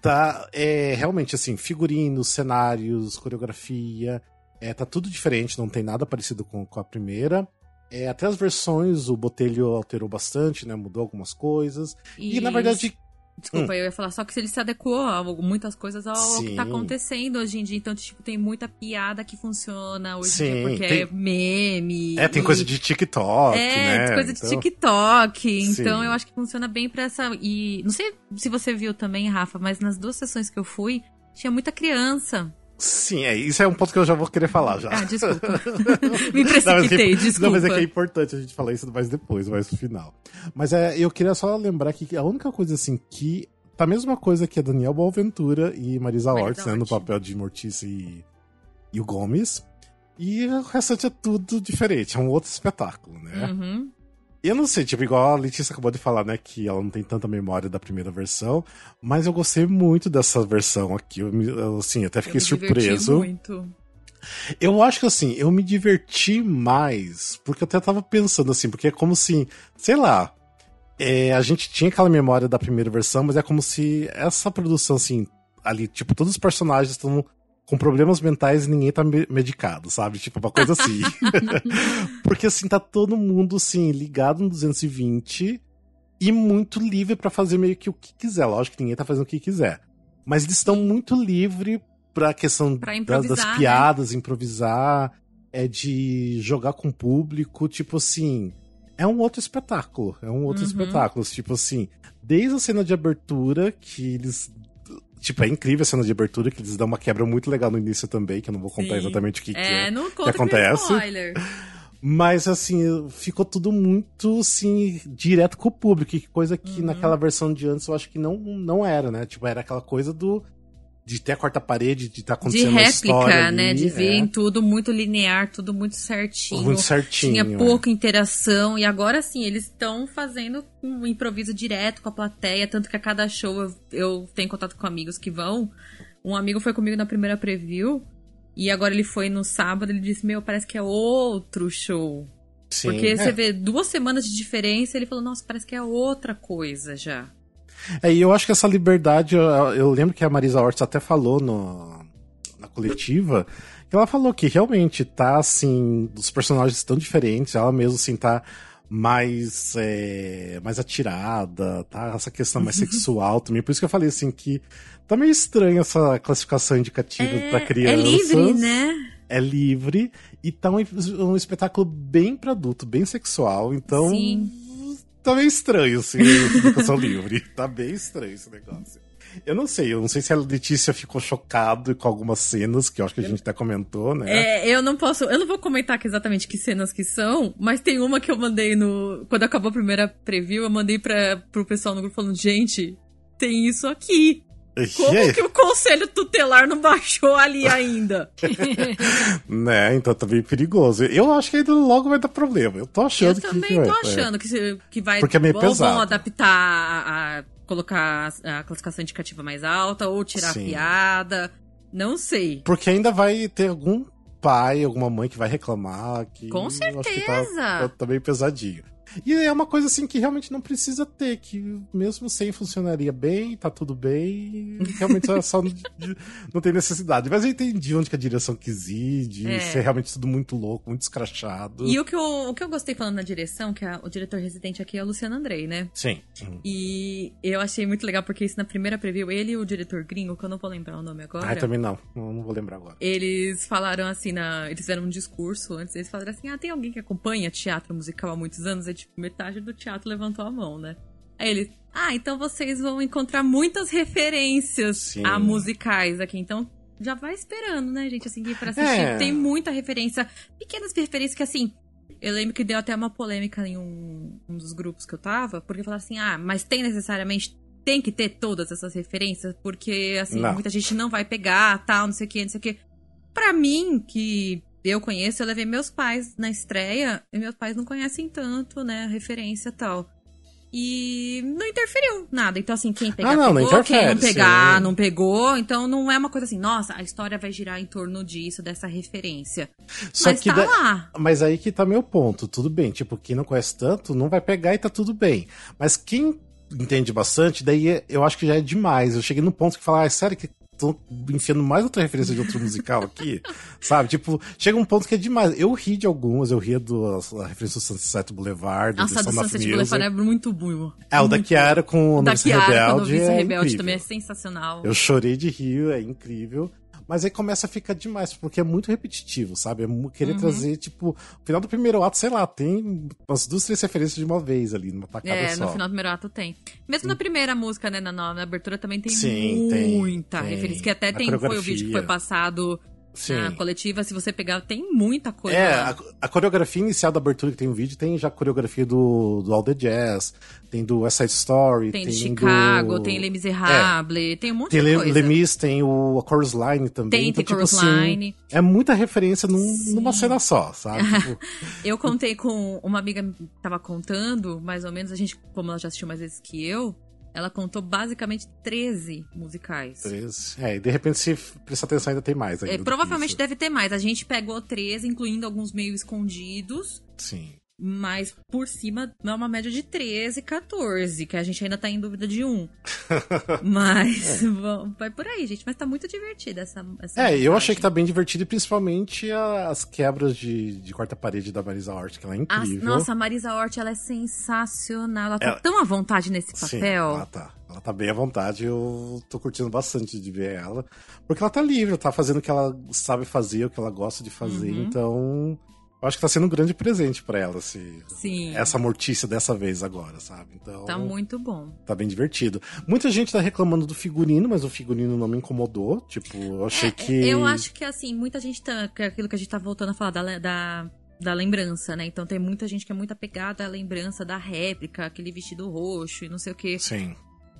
tá é realmente assim, figurinos, cenários, coreografia, é tá tudo diferente, não tem nada parecido com, com a primeira. É, até as versões o Botelho alterou bastante, né? Mudou algumas coisas. E, na verdade, Desculpa, eu ia falar só que ele se adequou a muitas coisas ao, ao que tá Sim. acontecendo hoje em dia. Então, tipo, tem muita piada que funciona hoje Sim, em dia, porque tem- é meme. é, tem e- coisa de TikTok, É, né? coisa de Então- TikTok. Então Sim. eu acho que funciona bem pra essa. E não sei se você viu também, Rafa, mas nas duas sessões que eu fui, tinha muita criança. Sim, é, isso é um ponto que eu já vou querer falar já. Ah, desculpa. Me Não, mas é precipitei, que- desculpa. Não, mas é que é importante a gente falar isso mais depois, mais no final. Mas é, eu queria só lembrar que a única coisa assim que. Tá a mesma coisa que a Daniel Boaventura e Marisa, Marisa né? No papel de Mortícia e, e o Gomes. E o restante é tudo diferente, é um outro espetáculo, né? Uhum. Eu não sei, tipo, igual a Letícia acabou de falar, né, que ela não tem tanta memória da primeira versão, mas eu gostei muito dessa versão aqui. Eu, assim, até fiquei Eu surpreso. Muito. Eu acho que assim, eu me diverti mais, porque eu até tava pensando assim, porque é como se, sei lá, é, a gente tinha aquela memória da primeira versão, mas é como se essa produção, assim, ali, tipo, todos os personagens estão com problemas mentais e ninguém tá me- medicado, sabe? Tipo, uma coisa assim. porque assim, tá todo mundo, assim, ligado no 220 e muito livre pra fazer meio que o que quiser. Lógico que ninguém tá fazendo o que quiser. Mas eles estão muito livre pra questão Pra da- das né? piadas, improvisar, é de jogar com o público, tipo assim. É um outro espetáculo. É um outro Uhum. espetáculo. Tipo assim, desde a cena de abertura, que eles. Tipo, é incrível a cena de abertura, que eles dão uma quebra muito legal no início também, que eu não vou contar Sim. exatamente o que, que É, é. não conta que acontece? spoiler. Mas assim, ficou tudo muito assim, direto com o público, que coisa que Uhum. naquela versão de antes eu acho que não, não era, né? Tipo, era aquela coisa do. De ter a quarta parede, de estar tá De acontecendo uma história réplica, ali, né? De ver é, em tudo muito linear, tudo muito certinho. muito certinho. Tinha é. pouca interação e agora sim, eles estão fazendo um improviso direto com a plateia, tanto que a cada show eu, eu tenho contato com amigos que vão. Um amigo foi comigo na primeira preview e agora ele foi no sábado, ele disse: "Meu, parece que é outro show". Sim, Porque é. você vê duas semanas de diferença, ele falou: "Nossa, parece que é outra coisa já". É, e eu acho que essa liberdade, eu, eu lembro que a Marisa Hort até falou no, na coletiva, que ela falou que realmente tá assim, os personagens estão diferentes, ela mesmo assim tá mais é, mais atirada, tá? Essa questão mais sexual também. Por isso que eu falei assim que tá meio estranha essa classificação indicativa É, pra crianças. é livre, né? É livre e tá um, um espetáculo bem pra adulto, bem sexual, então Sim. Tá meio estranho assim, a indicação livre. Tá bem estranho esse negócio. Eu não sei, eu não sei se a Letícia ficou chocada com algumas cenas, que eu acho que a gente até comentou, né? É, eu não posso. Eu não vou comentar aqui exatamente que cenas que são, mas tem uma que eu mandei no. Quando acabou a primeira preview, eu mandei pra, pro pessoal no grupo falando, gente, tem isso aqui. Como aí? que o conselho tutelar não baixou ali ainda? Né, então tá bem perigoso. Eu acho que ainda logo vai dar problema. Eu tô achando eu que. também que vai, tô é. achando que, se- que vai. Porque é meio ou pesado. vão adaptar a. a- colocar a, a classificação indicativa mais alta, ou tirar Sim. a piada. Não sei. Porque ainda vai ter algum pai, alguma mãe que vai reclamar. Que Com eu que tá- certeza. Tá, tá meio pesadinho. E é uma coisa assim que realmente não precisa ter, que mesmo sem funcionaria bem, tá tudo bem, realmente só, só não, não tem necessidade. Mas eu entendi onde que a direção quis ir, de É. ser realmente tudo muito louco, muito escrachado. E o que, eu, o que eu gostei falando na direção, que a- o diretor residente aqui é o Luciano Andrei, né? Sim. E eu achei muito legal, porque isso na primeira preview, ele e o diretor gringo, que eu não vou lembrar o nome agora. Ah, também não. não. não vou lembrar agora. Eles falaram assim, na, eles fizeram um discurso antes, eles falaram assim, ah, tem alguém que acompanha teatro musical há muitos anos? Aí, tipo, metade do teatro levantou a mão, né? Aí eles, ah, então vocês vão encontrar muitas referências Sim. a musicais aqui, então já vai esperando, né, gente, assim, pra assistir. É. Tem muita referência, pequenas referências que, assim, eu lembro que deu até uma polêmica em um, um dos grupos que eu tava, porque falaram assim, ah, mas tem necessariamente, tem que ter todas essas referências, porque, assim, Não. muita gente não vai pegar, tal, não sei o que, não sei o que. Pra mim, que eu conheço, eu levei meus pais na estreia, e meus pais não conhecem tanto, né, a referência e tal. E não interferiu nada. Então, assim, quem pegar, Ah, não, não pegou. quem não pegar, sim. não pegou. Então, não é uma coisa assim, nossa, a história vai girar em torno disso, dessa referência. Só Mas que tá da- lá. Mas aí que tá meu ponto. Tudo bem, tipo, quem não conhece tanto não vai pegar e tá tudo bem. Mas quem entende bastante, daí é- eu acho que já é demais. Eu cheguei no ponto que falar, ah, é sério que tô enfiando mais outra referência de outro musical aqui? Sabe? Tipo, chega um ponto que é demais. Eu ri de algumas, eu ria do, a referência do Sunset Boulevard, do Nossa, do of Sunset Music. Boulevard é muito bom. É, o da Kiara com o Novice Rebelde. o Vice é Rebelde incrível. também é sensacional. Eu chorei de rir, é incrível. Mas aí começa a ficar demais, porque é muito repetitivo, sabe? É querer Uhum. trazer, tipo, no final do primeiro ato, sei lá, tem umas duas, três referências de uma vez ali, numa tacada É, só. no final do primeiro ato tem. Mesmo na primeira música, né, na, na abertura também tem Sim, tem, muita tem. referência. Que até A tem, foi o vídeo que foi passado Sim. na coletiva. Se você pegar, tem muita coisa É, a, a coreografia inicial da abertura que tem o vídeo tem já a coreografia do, do All the Jazz, tem do West Side Story, Tem tem, de Chicago, do... tem Les Miserables, tem um monte Tem de Le, coisa. Lemis, tem o a Chorus Line também. Tem, então, tem tipo Chorus assim, Line. é muita referência num- numa cena só, sabe? Tipo, Eu contei com uma amiga que tava contando, mais ou menos, a gente, como ela já assistiu mais vezes que eu, ela contou basicamente 13 musicais. 13. É, e de repente, se prestar atenção, ainda tem mais. ainda É, do que provavelmente deve ter mais. A gente pegou 13, incluindo alguns meio escondidos. Sim. Mas por cima é uma média de 13, 14, que a gente ainda tá em dúvida de um. Mas É. vamos- vai por aí, gente. Mas tá muito divertida essa. essa É, eu montagem. achei que tá bem divertido, e principalmente as quebras de, de quarta parede da Marisa Hort, que ela é As- incrível. nossa, a Marisa Hort, ela é sensacional. Ela tá Ela- tão à vontade nesse Sim, papel. ela tá. Ela tá bem à vontade, eu tô curtindo bastante de ver ela. Porque ela tá livre, tá fazendo o que ela sabe fazer, o que ela gosta de fazer, Uhum. então. Eu acho que tá sendo um grande presente pra ela, esse, Sim. essa mortícia dessa vez agora, sabe? Então. Tá muito bom. Tá bem divertido. Muita gente tá reclamando do figurino, mas o figurino não me incomodou. Tipo, eu achei É, que. Eu acho que, assim, muita gente tá. É aquilo que a gente tá voltando a falar da, da, da lembrança, né? Então tem muita gente que é muito apegada à lembrança da réplica, aquele vestido roxo e não sei o quê. Sim.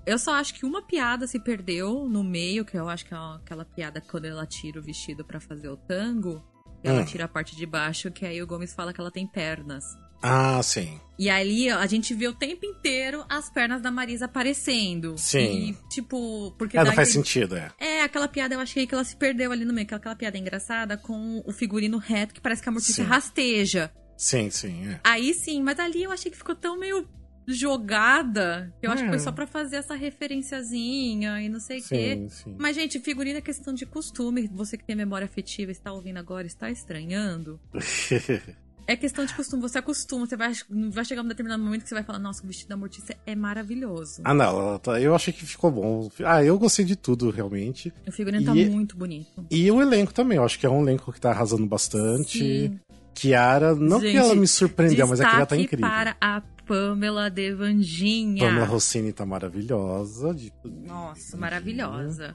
Eu só acho que uma piada se perdeu no meio, que eu acho que é aquela piada quando ela tira o vestido pra fazer o tango. Ela Hum. tira a parte de baixo, que aí o Gomes fala que ela tem pernas. Ah, sim. E ali a gente vê o tempo inteiro as pernas da Marisa aparecendo. Sim. E, tipo, porque É, não faz sentido, é. É, aquela piada, eu achei que ela se perdeu ali no meio. Aquela, aquela piada engraçada com o figurino reto, que parece que a Mortícia Sim. rasteja. Sim, sim, é. Aí sim, mas ali eu achei que ficou tão meio jogada, que eu acho que foi É. só pra fazer essa referenciazinha e não sei o quê. Sim. Mas, gente, figurino é questão de costume. Você que tem memória afetiva está ouvindo agora, está estranhando. É questão de costume, você acostuma, você vai, vai chegar um determinado momento que você vai falar, nossa, o vestido da Mortícia é maravilhoso. ah, não, tá- eu achei que ficou bom. Ah, eu gostei de tudo, realmente. O figurino tá E- muito bonito. E o elenco também, eu acho que é um elenco que tá arrasando bastante. Sim. Kiara, não que Gente, ela me surpreendeu, mas é que ela tá incrível. para a Pamela Devandinha. Pamela Rossini tá maravilhosa. de- Nossa, maravilhosa.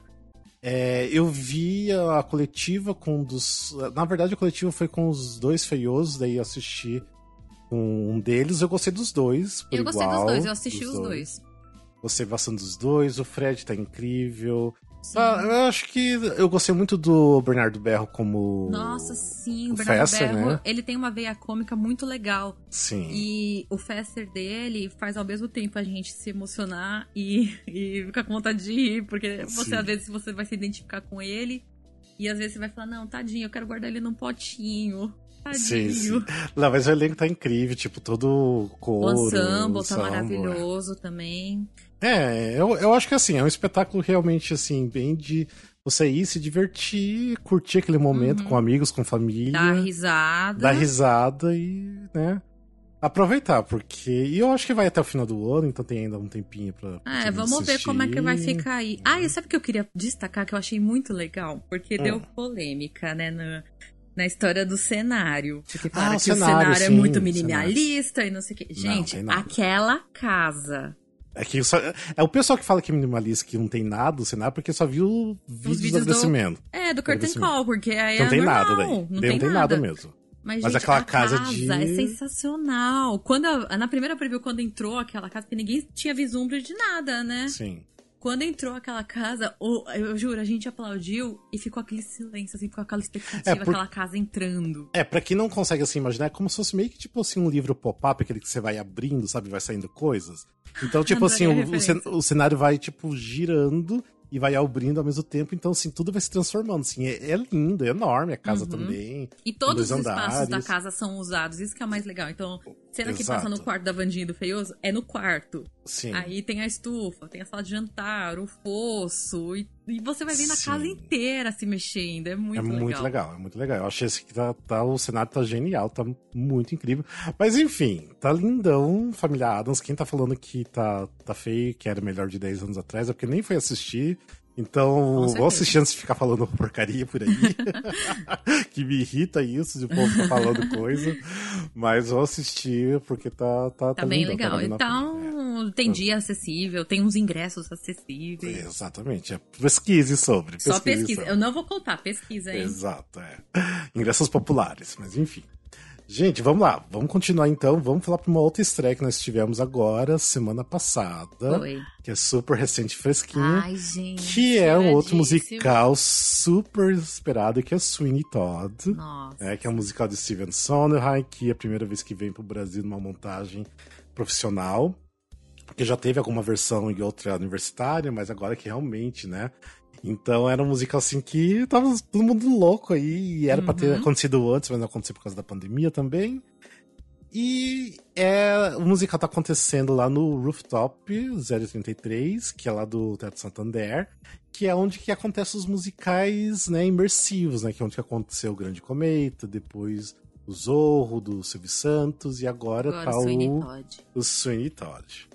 É, eu vi a coletiva com um dos. Na verdade, a coletiva foi com os dois feiosos, daí eu assisti com um deles. Eu gostei dos dois. por Eu gostei igual, dos dois, eu assisti os dois. Gostei bastante dos dois. O Fred tá incrível. Ah, eu acho que eu gostei muito do Bernardo Berro como. Nossa, sim, o Bernardo Fesser, Berro, né? ele tem uma veia cômica muito legal. Sim. E o Fester dele faz ao mesmo tempo a gente se emocionar e, e ficar com vontade de rir, porque você, Sim. às vezes, você vai se identificar com ele, e às vezes você vai falar, não, tadinho, eu quero guardar ele num potinho. Tadinho. Sim, sim. Não, mas o elenco tá incrível, tipo, todo o O coro. ensemble tá samba, maravilhoso também. É, eu, eu acho que assim, é um espetáculo realmente assim, bem de você ir se divertir, curtir aquele momento Uhum. com amigos, com família, Dá risada. dar risada e, né, aproveitar, porque e eu acho que vai até o final do ano, então tem ainda um tempinho pra. É, vamos ver como é que vai assistir. ficar aí. Ah, e sabe o que eu queria destacar que eu achei muito legal? Porque Hum. deu polêmica, né, na, na história do cenário. Porque Ah, falaram o que cenário, o cenário é sim, muito o minimalista e não sei o quê. Não, Gente, nada. aquela casa. É que só, é o pessoal que fala que é minimalista, que não tem nada no cenário, porque só viu vídeos, vídeos do do- agradecimento. É, do Curtain. Call, porque aí não é tem normal, nada daí. Não, Daí tem nada mesmo. Mas, Mas gente, aquela casa casa de- é sensacional. Quando a- na primeira preview, quando entrou aquela casa, porque ninguém tinha vislumbre de nada, né? Sim. Quando entrou aquela casa, o- eu juro, a gente aplaudiu e ficou aquele silêncio, assim, ficou aquela expectativa, É, por- aquela casa entrando. É, pra quem não consegue assim imaginar, é como se fosse meio que tipo assim um livro pop-up, aquele que você vai abrindo, sabe, vai saindo coisas. Então, tipo assim, o, o, cenário vai tipo girando e vai abrindo ao mesmo tempo, então assim, tudo vai se transformando, assim, é, é lindo, é enorme a casa Uhum. também. E todos os dois espaços da andares. casa são usados, isso que é o mais legal. Então, cena que Exato. passa no quarto da Vandinha e do Feioso, é no quarto. Sim. Aí tem a estufa, tem a sala de jantar, o fosso, e, e você vai vendo a casa inteira se mexendo, é muito é legal. muito legal, é muito legal. Eu achei esse que tá, tá- o cenário tá genial, tá muito incrível. Mas enfim, tá lindão, Família Adams. Quem tá falando que tá, tá feio, que era melhor de 10 anos atrás, é porque nem foi assistir. Então, vou assistir antes de ficar falando porcaria por aí. que me irrita isso, de o povo falando coisa. Mas vou assistir porque tá, tá, Tá bem lindão, legal. valendo a Então, tem dia acessível, tem uns ingressos acessíveis. Exatamente. É, pesquise sobre. Só pesquise pesquisa. sobre. Eu não vou contar, pesquisa aí. Exato, é. Ingressos populares, mas enfim. Gente, vamos lá. Vamos continuar então. Vamos falar para uma outra estreia que nós tivemos agora, semana passada. Foi. Que é super recente, fresquinha. Ai, gente. que é um outro musical super esperado, que é Sweeney Todd. Nossa. É, que é um musical de Steven Sondheim, que é a primeira vez que vem pro Brasil numa montagem profissional. Porque já teve alguma versão em outra universitária, mas agora que realmente, né? Então era um musical assim que tava todo mundo louco aí, e era pra ter Uhum. acontecido antes, mas não aconteceu por causa da pandemia também. E é, o musical tá acontecendo lá no Rooftop 033, que é lá do Teatro Santander, que é onde que acontecem os musicais né, imersivos, né? Que é onde que aconteceu o Grande Cometa, depois o Zorro, do Silvio Santos, e agora, Agora tá o Sweeney o, Todd. o Sweeney Todd.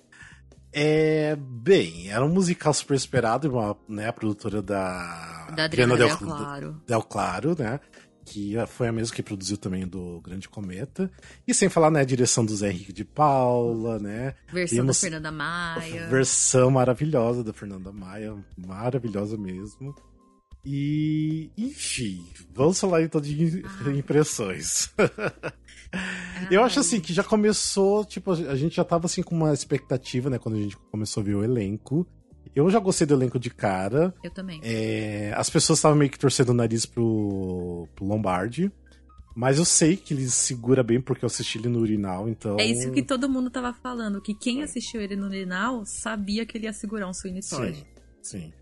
É, bem, era um musical super esperado, uma, né, a produtora da... Da Adriana Del, Del Claro. Del Claro, né? Que foi a mesma que produziu também do Grande Cometa. E sem falar, né, a direção do Zé Henrique de Paula, né? Versão Temos- da Fernanda Maia. Versão maravilhosa da Fernanda Maia, maravilhosa mesmo. E, enfim, vamos falar então de Ah. impressões. Eu acho assim que já começou, tipo, a gente já tava assim com uma expectativa, né, quando a gente começou a ver o elenco. Eu já gostei do elenco de cara. Eu também. É, as pessoas estavam meio que torcendo o nariz pro, pro Lombardi. Mas eu sei que ele segura bem porque eu assisti ele no urinal, então. É isso que todo mundo tava falando, que quem assistiu ele no Linal sabia que ele ia segurar um Todd. Sim, sim.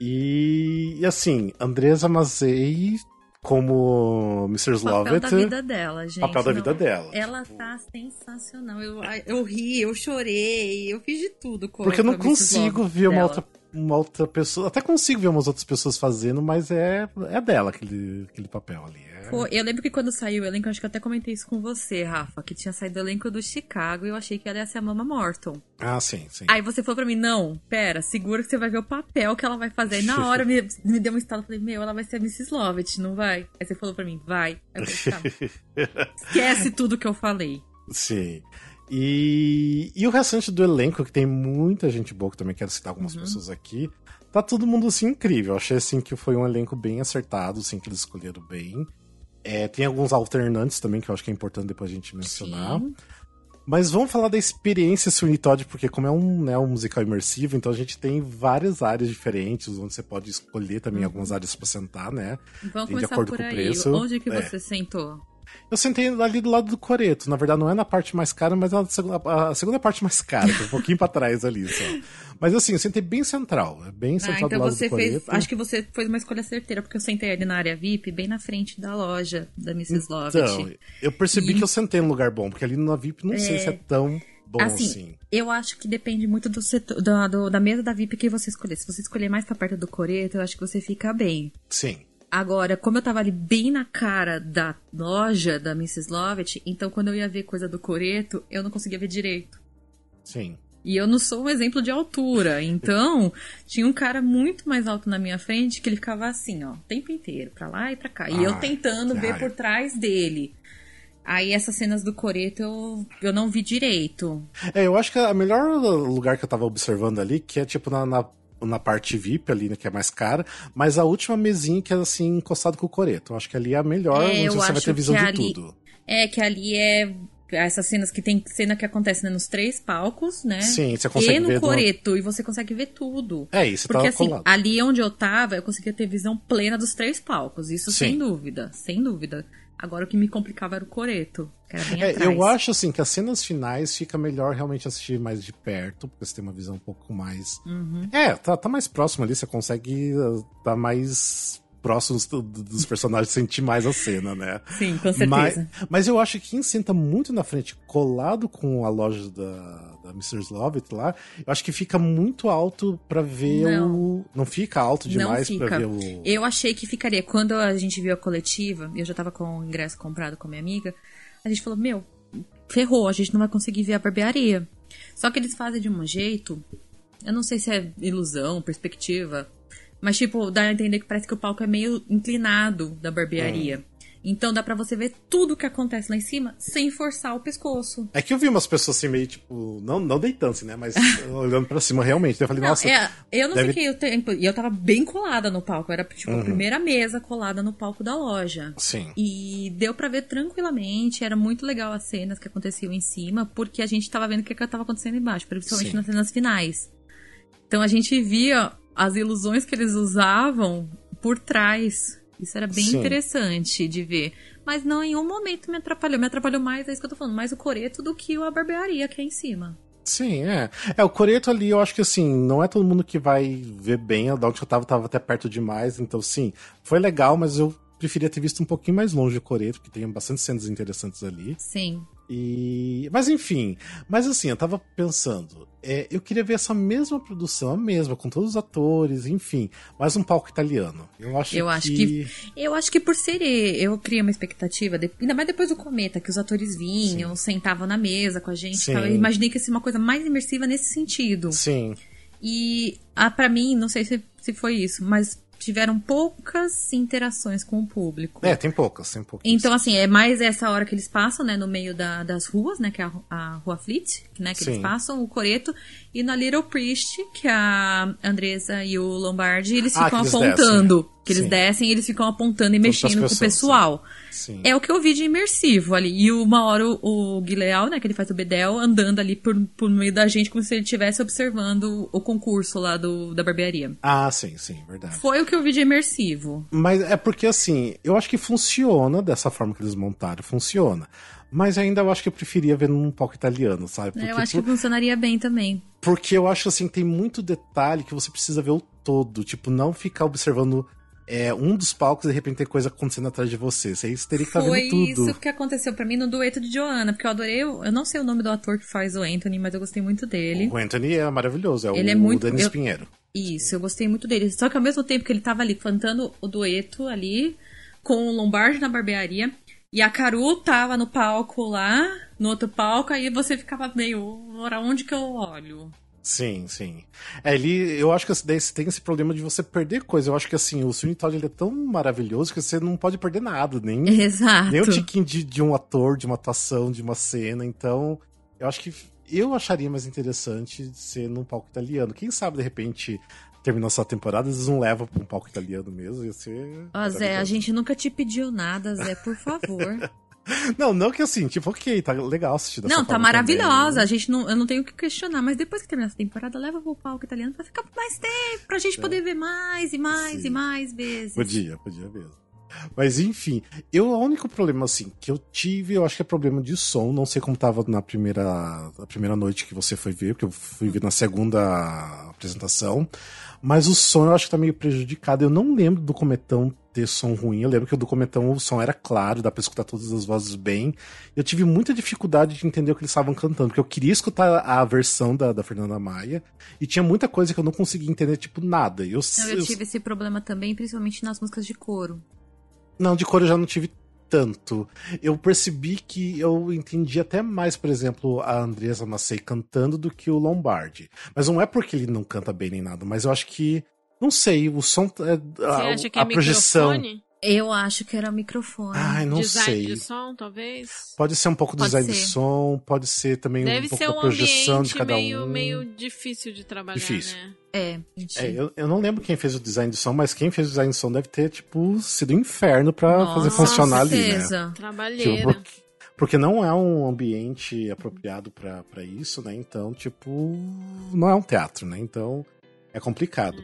E, e assim, Andresa Mazei como Mr. Lovett. Papel da vida dela, gente. Papel da Não, vida dela. Ela tá sensacional. Eu, eu ri, eu chorei, eu fiz de tudo com Porque eu não Mrs. consigo ver uma dela. outra, uma outra pessoa. Até consigo ver umas outras pessoas fazendo, mas é, é dela aquele, aquele papel ali. É- Pô, eu lembro que quando saiu o elenco, acho que eu até comentei isso com você, Rafa, que tinha saído o elenco do Chicago e eu achei que ela ia ser a Mama Morton. Ah, sim, sim. Aí você falou pra mim, não, pera, segura que você vai ver o papel que ela vai fazer. Aí na hora me, me deu um estalo, falei, meu, ela vai ser a Mrs. Lovett, não vai? Aí você falou pra mim, vai. Aí eu falei, tá. Esquece tudo que eu falei. Sim. E, e o restante do elenco, que tem muita gente boa, que também quero citar algumas Uhum. pessoas aqui, tá todo mundo assim incrível. Eu achei assim que foi um elenco bem acertado, assim, que eles escolheram bem. É, tem alguns alternantes também, que eu acho que é importante depois a gente mencionar. Sim. Mas vamos falar da experiência Sweeney Todd, porque como é um, né, um musical imersivo, então a gente tem várias áreas diferentes, onde você pode escolher também Uhum. algumas áreas pra sentar, né? Vamos Tem começar por aí. preço. Onde que É. você sentou? Eu sentei ali do lado do Coreto. Na verdade, não é na parte mais cara, mas é a segunda, a segunda parte mais cara, é um pouquinho pra trás ali só. Mas assim, eu sentei bem central. é Bem Ah, central então do lado você do fez. Acho que você fez uma escolha certeira, porque eu sentei ali na área VIP, bem na frente da loja da Mrs. Lovett. Então, eu percebi E- que eu sentei num lugar bom, porque ali na VIP não sei se é tão bom assim. Assim, eu acho que depende muito do setor, da, do- da mesa da VIP que você escolher. Se você escolher mais pra perto do coreto, eu acho que você fica bem. Sim. Agora, como eu tava ali bem na cara da loja da Mrs. Lovett, então quando eu ia ver coisa do coreto, eu não conseguia ver direito. Sim. E eu não sou um exemplo de altura. Então, tinha um cara muito mais alto na minha frente que ele ficava assim, ó, o tempo inteiro, pra lá e pra cá. E eu Ai, tentando ver por trás dele. Aí essas cenas do coreto eu, eu não vi direito. É, eu acho que o melhor lugar que eu tava observando ali, que é tipo na, na, na parte VIP ali, né, que é mais cara, mas a última mesinha que é assim, encostado com o coreto. Eu acho que ali é a melhor, É, onde você vai ter visão de ali- tudo. É que ali é essas cenas que tem cena que acontece né, nos três palcos, né? Sim, você consegue e no ver coreto, e você consegue ver tudo. É isso, Porque tá assim, colado. ali onde eu tava, eu conseguia ter visão plena dos três palcos. Isso Sim. sem dúvida, sem dúvida. Agora o que me complicava era o coreto, que era bem É, atrás. eu acho assim que as cenas finais fica melhor realmente assistir mais de perto, porque você tem uma visão um pouco mais. Uhum. É, tá, tá mais próximo ali, você consegue uh, tá mais próximo dos, personagens, sentir mais a cena, né? Sim, com certeza. Mas, mas eu acho que quem senta muito na frente, colado com a loja da, da Mrs. Lovett lá, eu acho que fica muito alto pra ver Não. o. Não fica alto demais fica. ver o. Eu achei que ficaria. Quando a gente viu a coletiva, eu já tava com o ingresso comprado com a minha amiga, a gente falou, meu, ferrou, a gente não vai conseguir ver a barbearia. Só que eles fazem de um jeito, eu não sei se é ilusão, perspectiva, mas tipo, dá a entender que parece que o palco é meio inclinado da barbearia. Então dá pra você ver tudo o que acontece lá em cima sem forçar o pescoço. É que eu vi umas pessoas assim, meio tipo. Não, não deitando, assim, né? Mas olhando pra cima realmente. Eu falei, Não, nossa. é, eu não deve- fiquei o tempo. E eu tava bem colada no palco. Era tipo Uhum. a primeira mesa colada no palco da loja. Sim. E deu pra ver tranquilamente, era muito legal as cenas que aconteciam em cima, porque a gente tava vendo o que que tava acontecendo embaixo, principalmente Sim. nas cenas finais. Então a gente via as ilusões que eles usavam por trás. Isso era bem Sim. interessante de ver. Mas não em um momento me atrapalhou. Me atrapalhou mais, é isso que eu tô falando, mais o coreto do que a barbearia que é em cima. Sim, é. É, o Coreto ali, eu acho que assim, não é todo mundo que vai ver bem. Da onde eu tava, tava até perto demais. Então, sim, foi legal, mas eu preferia ter visto um pouquinho mais longe o Coreto, porque tem bastante cenas interessantes ali. Sim. E. Mas enfim. Mas assim, eu tava pensando. é, eu queria ver essa mesma produção, a mesma, com todos os atores, enfim. Mais um palco italiano. Eu acho Eu que. acho que- Eu acho que por ser. Eu criei uma expectativa, de- ainda mais depois do Cometa, que os atores vinham, sentavam na mesa com a gente. Sim. tal. Eu imaginei que ia ser uma coisa mais imersiva nesse sentido. Sim. E ah, para mim, não sei se, se foi isso, mas tiveram poucas interações com o público. É, tem poucas, tem poucas. Então, assim, é mais essa hora que eles passam, né, no meio da- das ruas, né, que é a, a Rua Fleet, né, que eles Sim. passam, o Coreto, e na Little Priest, que a Andressa e o Lombardi, eles Ah, ficam eles apontando. descem. Que eles Sim. descem e eles ficam apontando e Todas as mexendo com o pessoas, pessoal. Sim. É o que eu vi de imersivo ali. E uma hora o, o Guileal, né, que ele faz o Bedel, andando ali por, por meio da gente, como se ele estivesse observando o concurso lá do, da barbearia. Ah, sim, sim, verdade. Foi o que eu vi de imersivo. Mas é porque assim, eu acho que funciona dessa forma que eles montaram, funciona. Mas ainda eu acho que eu preferia ver num palco italiano, sabe? Porque, eu acho por- que funcionaria bem também. porque eu acho assim, tem muito detalhe que você precisa ver o todo. Tipo, não ficar observando é, um dos palcos de repente tem coisa acontecendo atrás de você. Você teria que estar tá vendo tudo. Foi isso que aconteceu para mim no dueto de Joanna, porque eu adorei. Eu não sei o nome do ator que faz o Anthony, mas eu gostei muito dele. O Anthony é maravilhoso, é ele o, é muito, Denis eu, Pinheiro. Isso, eu gostei muito dele. Só que ao mesmo tempo que ele tava ali cantando o dueto ali, com o Lombardi na barbearia, e a Caru tava no palco lá, no outro palco, aí você ficava meio, ora, onde que eu olho? Sim, sim. É, ele, eu acho que daí tem esse problema de você perder coisa. Eu acho que assim, o Sweeney Todd ele é tão maravilhoso que você não pode perder nada, nem, Exato. nem o tiquinho de, de um ator, de uma atuação, de uma cena. Então, eu acho que eu acharia mais interessante ser num palco italiano. Quem sabe, de repente, terminou essa temporada, eles não levam pra um palco italiano mesmo. Ia ser. Ó, Zé, a gente nunca te pediu nada, Zé, por favor. Não, não que assim, tipo, ok, tá legal assistir dessa Não, tá maravilhosa. também, né? A gente não, eu não tenho o que questionar, mas depois que terminar essa temporada, leva pro palco italiano pra ficar mais tempo, pra gente poder ver mais e mais Sim. e mais vezes. Podia, podia mesmo. Mas enfim, eu o único problema assim que eu tive, eu acho que é problema de som. Não sei como tava na primeira, na primeira noite que você foi ver, porque eu fui ver na segunda apresentação. Mas o som eu acho que tá meio prejudicado. Eu não lembro do Cometão ter som ruim. Eu lembro que o do Cometão o som era claro, dá pra escutar todas as vozes bem. Eu tive muita dificuldade de entender o que eles estavam cantando, porque eu queria escutar a versão da, da Fernanda Maia e tinha muita coisa que eu não conseguia entender, tipo, nada. Eu, Não, eu tive esse problema também, principalmente nas músicas de coro. Não, de cor eu já não tive tanto. Eu percebi que eu entendi até mais, por exemplo, a Andresa Massey cantando do que o Lombardi. Mas não é porque ele não canta bem nem nada, mas eu acho que. Não sei, o som. é, Você a, acha que é a projeção. microfone? Eu acho que era o microfone. Ai, não Design sei. de som, talvez? Pode ser um pouco do Pode design de ser. som, pode ser também Deve um pouco ser da um projeção de cada meio, um. meio difícil de trabalhar, Difícil. né? É. É, eu, eu não lembro quem fez o design de som, mas quem fez o design de som deve ter, tipo, sido um inferno pra Nossa, fazer funcionar ali, né? certeza. Tipo, Trabalheira. porque, porque não é um ambiente apropriado pra pra isso, né? Então, tipo, não é um teatro, né? Então, é complicado.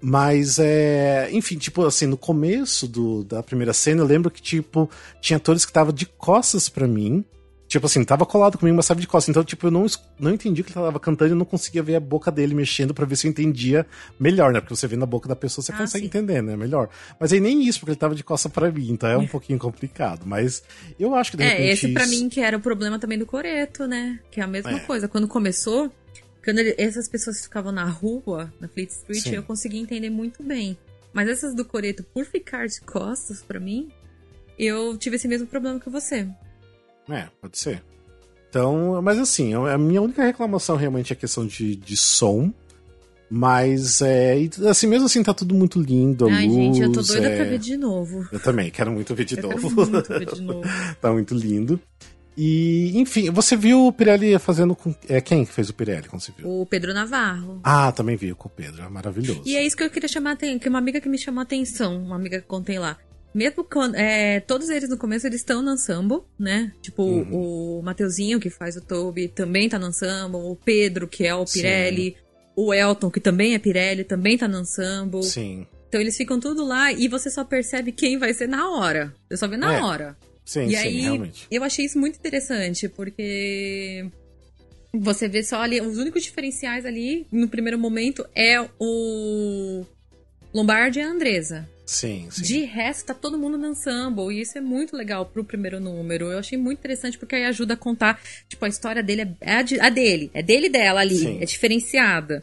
Mas, é. Enfim, tipo, assim, no começo do, da primeira cena, eu lembro que, tipo, tinha atores que estavam de costas pra mim. Tipo assim, tava colado comigo, mas tava de costas. Então, tipo, eu não, não entendi o que ele tava cantando e não conseguia ver a boca dele mexendo pra ver se eu entendia melhor, né? Porque você vê na boca da pessoa, você Ah, consegue sim. entender, né? Melhor. Mas aí nem isso, porque ele tava de costas pra mim, então é um pouquinho complicado. Mas eu acho que de É, repente. esse pra isso- mim que era o problema também do Coreto, né? Que é a mesma É. coisa. Quando começou, quando ele- essas pessoas ficavam na rua, na Fleet Street, Sim. eu conseguia entender muito bem. Mas essas do Coreto, por ficar de costas pra mim, eu tive esse mesmo problema que você. É, pode ser. Então, mas assim, a minha única reclamação realmente é a questão de, de som. Mas é. Assim, mesmo assim, tá tudo muito lindo. A Ai, luz, gente, eu tô doida é... pra ver de novo. Eu também, quero muito ver de eu novo. quero muito ver de novo. tá muito lindo. E, enfim, você viu o Pirelli fazendo com. É, quem que fez o Pirelli quando você viu? O Pedro Navarro. Ah, também vi com o Pedro, é maravilhoso. E é isso que eu queria chamar a atenção, que uma amiga que me chamou a atenção, uma amiga que contei lá. Mesmo quando. é, todos eles no começo eles estão no né? Tipo, Uhum. o Mateuzinho, que faz o Toby, também tá no. O Pedro, que é o Sim. Pirelli. O Elton, que também é Pirelli, também tá no. Sim, Então eles ficam tudo lá e você só percebe quem vai ser na hora. Você só vê na É. hora. Sim, E sim, aí, realmente. eu achei isso muito interessante, porque você vê só ali, os únicos diferenciais ali, no primeiro momento, é o Lombardi e a Andresa. Sim, sim. De resto, tá todo mundo no ensemble, e isso é muito legal pro primeiro número. Eu achei muito interessante, porque aí ajuda a contar, tipo, a história dele é, a, de- a dele, é dele e dela ali, Sim. é diferenciada.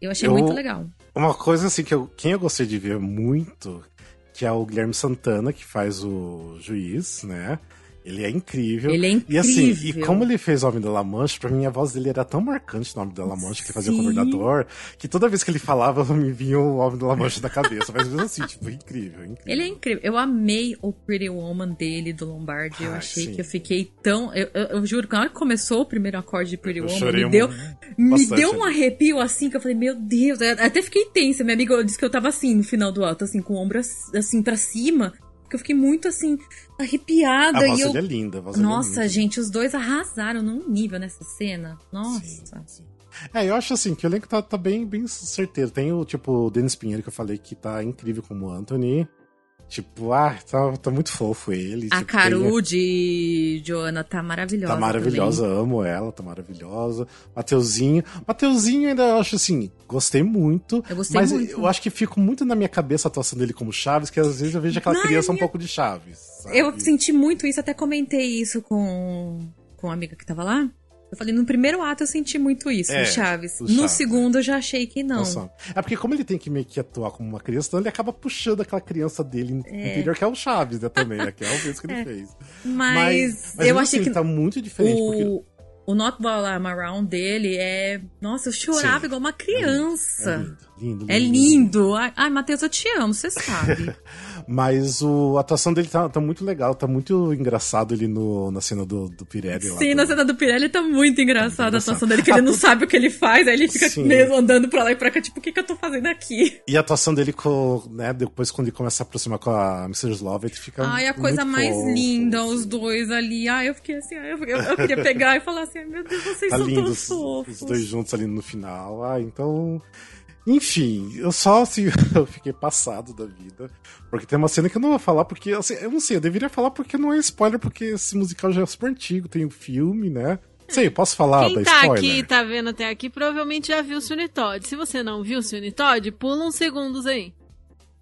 Eu achei Eu- muito legal. Uma coisa assim que eu, quem eu gostei de ver muito, que é o Guilherme Santana, que faz o juiz, né? Ele é incrível. Ele é E assim, incrível. e como ele fez o Homem da La Manche, pra mim a voz dele era tão marcante no Homem da La Manche, que ele fazia o Sim. governador, que toda vez que ele falava, me vinha o Homem da La Manche na cabeça. Mas mesmo assim, tipo, incrível, incrível. Ele é incrível. Eu amei o Pretty Woman dele, do Lombardi. Eu Ai, achei sim. que eu fiquei tão. Eu, eu, eu juro que na hora que começou o primeiro acorde de Pretty Eu Woman, me deu, um- me deu um arrepio assim que eu falei, meu Deus. Eu até fiquei tensa. Minha amiga disse que eu tava assim no final do alto, assim, com o ombro ass- assim pra cima. Porque eu fiquei muito assim, arrepiada. A voz e eu. é linda, a voz é Nossa, muito gente, os dois arrasaram num nível nessa cena. Nossa. Sim, sim. É, eu acho assim que o elenco tá, tá bem, bem certeiro. Tem o tipo o Denis Pinheiro que eu falei que tá incrível como Anthony. Tipo, ah, tá, tá muito fofo ele. A tipo, Caru tem- de Joana tá maravilhosa. Tá maravilhosa, amo ela, tá maravilhosa. Mateuzinho. Mateuzinho ainda eu acho assim. Gostei muito. Eu gostei mas muito. eu acho que fico muito na minha cabeça a atuação dele como Chaves, que às vezes eu vejo aquela Não, criança um minha- pouco de Chaves. sabe? Eu senti muito isso, até comentei isso com, com a amiga que tava lá. Eu falei, no primeiro ato eu senti muito isso, É, Chaves. No Chaves. segundo eu já achei que não. Nossa. É porque como ele tem que meio que atuar como uma criança, então ele acaba puxando aquela criança dele É. interior, que é o Chaves, né, também, né? Que é o mesmo que ele fez. Mas, mas eu achei assim, que tá muito diferente, porque o, o Not Ball I'm Around dele é. Nossa, eu chorava Sim. igual uma é criança. lindo, lindo, lindo. É lindo. Ai, Matheus, eu te amo, você sabe. Mas o, a atuação dele tá, tá muito legal, tá muito engraçado ele no, na cena do, do Pirelli lá. Sim, do- na cena do Pirelli tá muito engraçada a atuação dele, que ele não sabe o que ele faz, aí ele fica Sim. mesmo andando pra lá e pra cá, tipo, o que, que eu tô fazendo aqui? E a atuação dele com, né, depois quando ele começa a aproximar com a Mrs. Love, ele fica Ai, a coisa mais fofo, linda, assim. os dois ali. Ai, eu fiquei assim, ai, eu, eu- eu queria pegar e falar assim, ai, meu Deus, vocês Tá são lindo tão os, fofos. os dois juntos ali no final. Ah, então. Enfim, eu só assim, eu fiquei passado da vida. Porque tem uma cena que eu não vou falar, porque assim, eu não sei, eu deveria falar porque não é spoiler, porque esse musical já é super antigo, tem o filme, né? Sei, posso falar Quem da tá spoiler? aqui, tá vendo até aqui, provavelmente já viu o Sweeney Todd. Se você não viu o Sweeney Todd, pula uns segundos aí.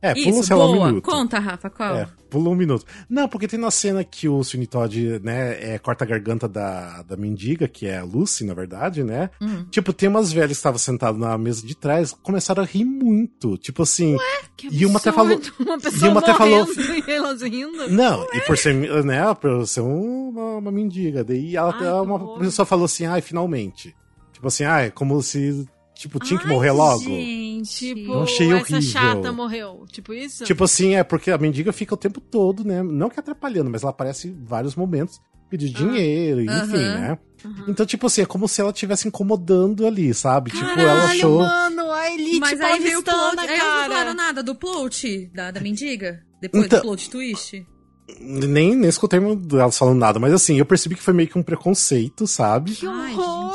É, pula, Isso, sei lá, um minuto. Conta, Rafa, qual? É, pula um minuto. Não, porque tem na cena que o Sweeney Todd, né, é, corta a garganta da, da mendiga, que é a Lucy, na verdade, né? Uhum. Tipo, tem umas velhas que estavam sentadas na mesa de trás, começaram a rir muito. Tipo assim. Que E uma até absurdo, falou- Uma pessoa e uma até falou- e elas rindo. Não, e por ser, né, por ser uma, uma mendiga. Daí ela, Ai, uma pessoa falou assim, ai, finalmente. Tipo assim, ai, como se, tipo, tinha que Ai, morrer logo. Gente. Tipo, Eu achei essa horrível. chata morreu. Tipo isso? Tipo assim, é porque a mendiga fica o tempo todo, né? Não que atrapalhando, mas ela aparece em vários momentos pedindo dinheiro, enfim, Aham. né? Uhum. Então, tipo assim, é como se ela estivesse incomodando ali, sabe? tipo, ela Caralho, achou. mano, a Elite Mas aí veio o plot. Aí eles não falaram cara. nada do plot da, da mendiga? Depois Então- do plot twist? Nem, nem escutei elas falando nada, mas assim, eu percebi que foi meio que um preconceito, sabe? Que horror!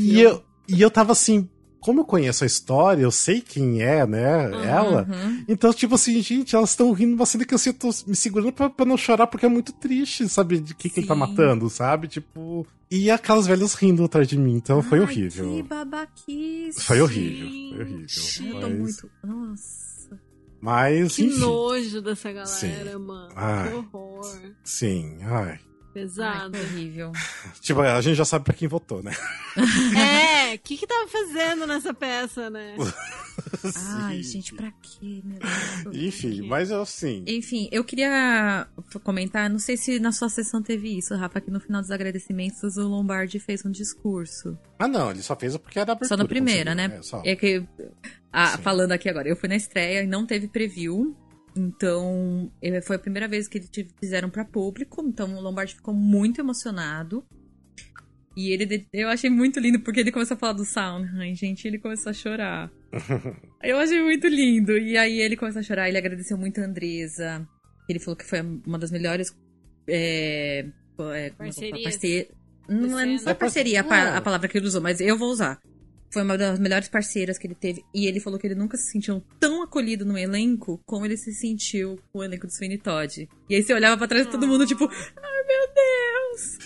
E eu, e eu tava assim, como eu conheço a história, eu sei quem é, né? Ela. Uhum. Então, tipo assim, gente, elas estão rindo uma cena que assim, eu tô me segurando pra, pra não chorar, porque é muito triste, sabe? De que, que ele tá matando, sabe? Tipo. E aquelas velhas rindo atrás de mim, então foi Ai, horrível. Que babaquice. Foi horrível, foi horrível. Eu tô Mas, muito. Nossa. mas Que enfim. nojo dessa galera, Sim. mano. Ai. Que horror. Sim, ai. Ai, Pesado. que horrível. Tipo, a gente já sabe pra quem votou, né? é, o que que tava fazendo nessa peça, né? Ai, gente, pra quê, meu Deus? Enfim, mas eu assim. Enfim, eu queria comentar, não sei se na sua sessão teve isso, Rafa, que no final dos agradecimentos o Lombardi fez um discurso. Ah, não, ele só fez porque era abertura. Só na primeira, né? É, só. É que. ah, falando aqui agora, eu fui na estreia e não teve preview. Então, foi a primeira vez que eles fizeram pra público. Então, o Lombardi ficou muito emocionado. E ele, eu achei muito lindo, porque ele começou a falar do Sondheim, gente, e ele começou a chorar. eu achei muito lindo. E aí ele começou a chorar, ele agradeceu muito a Andresa. Ele falou que foi uma das melhores. É, é, como eu vou falar? Parcerias. Parce- Não é, não é parceria a, pa- É. a palavra que ele usou, mas eu vou usar. Foi uma das melhores parceiras que ele teve. E ele falou que ele nunca se sentiu tão acolhido no elenco como ele se sentiu com o elenco do Sweeney Todd. E aí você olhava pra trás de todo mundo, tipo, ai meu Deus!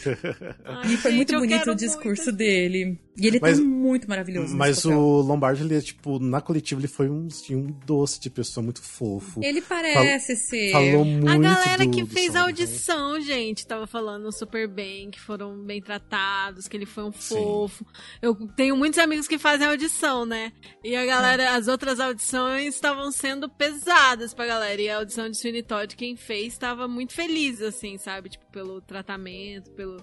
Ai, E foi gente, muito bonito o discurso muito. dele. E ele Mas- tá muito maravilhoso. Mas o Lombardi, ele é, tipo, na coletiva, ele foi um, um doce de pessoa muito fofo. Ele parece ser. Falou muito A galera do- que fez a audição, gente, tava falando super bem, que foram bem tratados, que ele foi um Sim. fofo. Eu tenho muitos amigos que fazem audição, né? E a galera, as outras audições estavam sendo pesadas pra galera. E a audição de Sweeney Todd, quem fez, tava muito feliz, assim, sabe? Tipo, pelo tratamento, pelo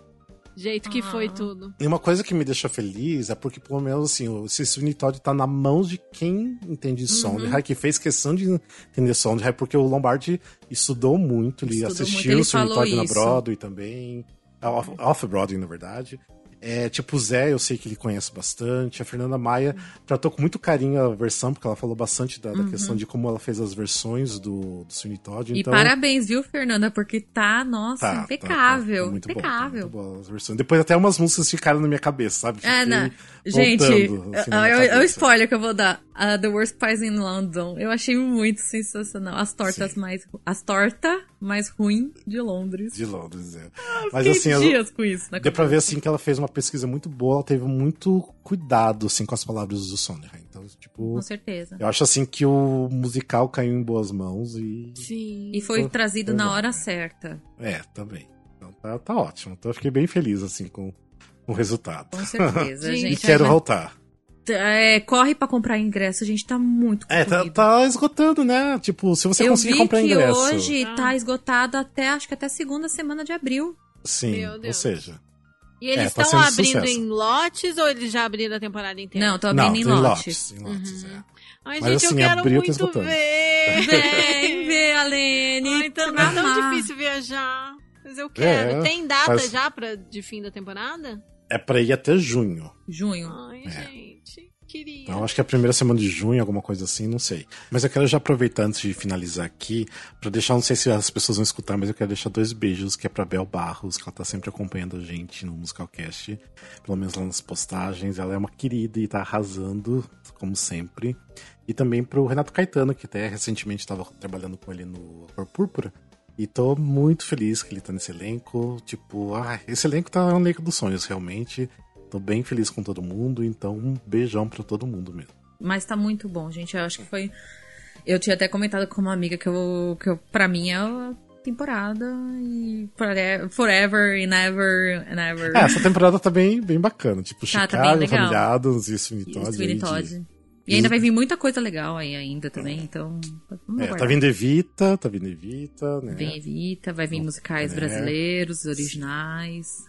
jeito que Ah. foi tudo. E uma coisa que me deixa feliz é porque, pelo menos, assim, o- Todd tá na mão de quem entende de Uhum. Sondheim, que fez questão de entender Sondheim, porque o Lombardi estudou muito, ele Estudou assistiu muito, ele o Todd na. Broadway também, off- off-Broadway, na verdade. É, tipo, o Zé, eu sei que ele conhece bastante. A Fernanda Maia tratou com muito carinho a versão, porque ela falou bastante da, da questão de como ela fez as versões do, do Sweeney Todd. Uhum. E Então, parabéns, viu, Fernanda? Porque tá, nossa, tá, tá, tá, impecável. tá muito bom, tá impecável. muito bom as versões. Depois até umas músicas ficaram na minha cabeça, sabe? É, Fiquei né? Gente, voltando, assim, é, é o cabeça. spoiler que eu vou dar. A The Worst Pies in London. Eu achei muito sensacional. As tortas Sim. mais. As tortas mais ruins de Londres. De Londres, é. Eu Mas assim, ela, dias com isso. Na deu pra ver cabeça. assim que ela fez uma pesquisa muito boa, ela teve muito cuidado assim com as palavras do Sondheim. Então Tipo, Com certeza. eu acho assim que o musical caiu em boas mãos e. Sim. E foi Foi- trazido foi na bom. hora certa. É, também. Então tá, tá ótimo. Então eu fiquei bem feliz, assim, com, com o resultado. Com certeza, Gente, E quero voltar. É, corre pra comprar ingresso, a gente tá muito É, tá, tá esgotando, né? Tipo, se você Eu conseguir vi comprar que ingresso. hoje Ah. tá esgotado até, acho que até segunda semana de abril. Sim, Meu ou seja. E eles É, tá estão sendo abrindo sucesso. em lotes ou eles já abriram a temporada inteira? Não, tô Não, abrindo tem em lotes. lotes. Em lotes, Uhum. é. Ai, Mas, gente, assim, eu quero abril tá muito ver. Vem ver a Lene. Ai, tá, tá tão Ah. difícil viajar. Mas eu quero. É, Tem data faz- já pra, de fim da temporada? É pra ir até junho. Junho. Ai, É. gente. Queria. Então, acho que é a primeira semana de junho, alguma coisa assim, não sei. Mas eu quero já aproveitar antes de finalizar aqui, pra deixar, não sei se as pessoas vão escutar, mas eu quero deixar dois beijos, que é pra Bel Barros, que ela tá sempre acompanhando a gente no Musicalcast, pelo menos lá nas postagens. Ela é uma querida e tá arrasando, como sempre. E também pro Renato Caetano, que até recentemente estava trabalhando com ele no Cor Púrpura. E tô muito feliz que ele tá nesse elenco. Tipo, ah, esse elenco tá um elenco dos sonhos, realmente. Tô bem feliz com todo mundo, então um beijão pra todo mundo mesmo. Mas tá muito bom, gente. Eu acho que foi. Eu tinha até comentado com uma amiga que eu, que eu pra mim é a temporada e fore- forever and ever and ever. É, essa temporada tá bem, bem bacana. Tipo, Tá, tá Chicago, Adams e Sweeney Todd. Sweeney. E ainda vai vir muita coisa legal aí ainda também, então. Vamos É, tá vindo Evita, tá vindo Evita, né? Vem Evita, vai vir musicais É. brasileiros, originais.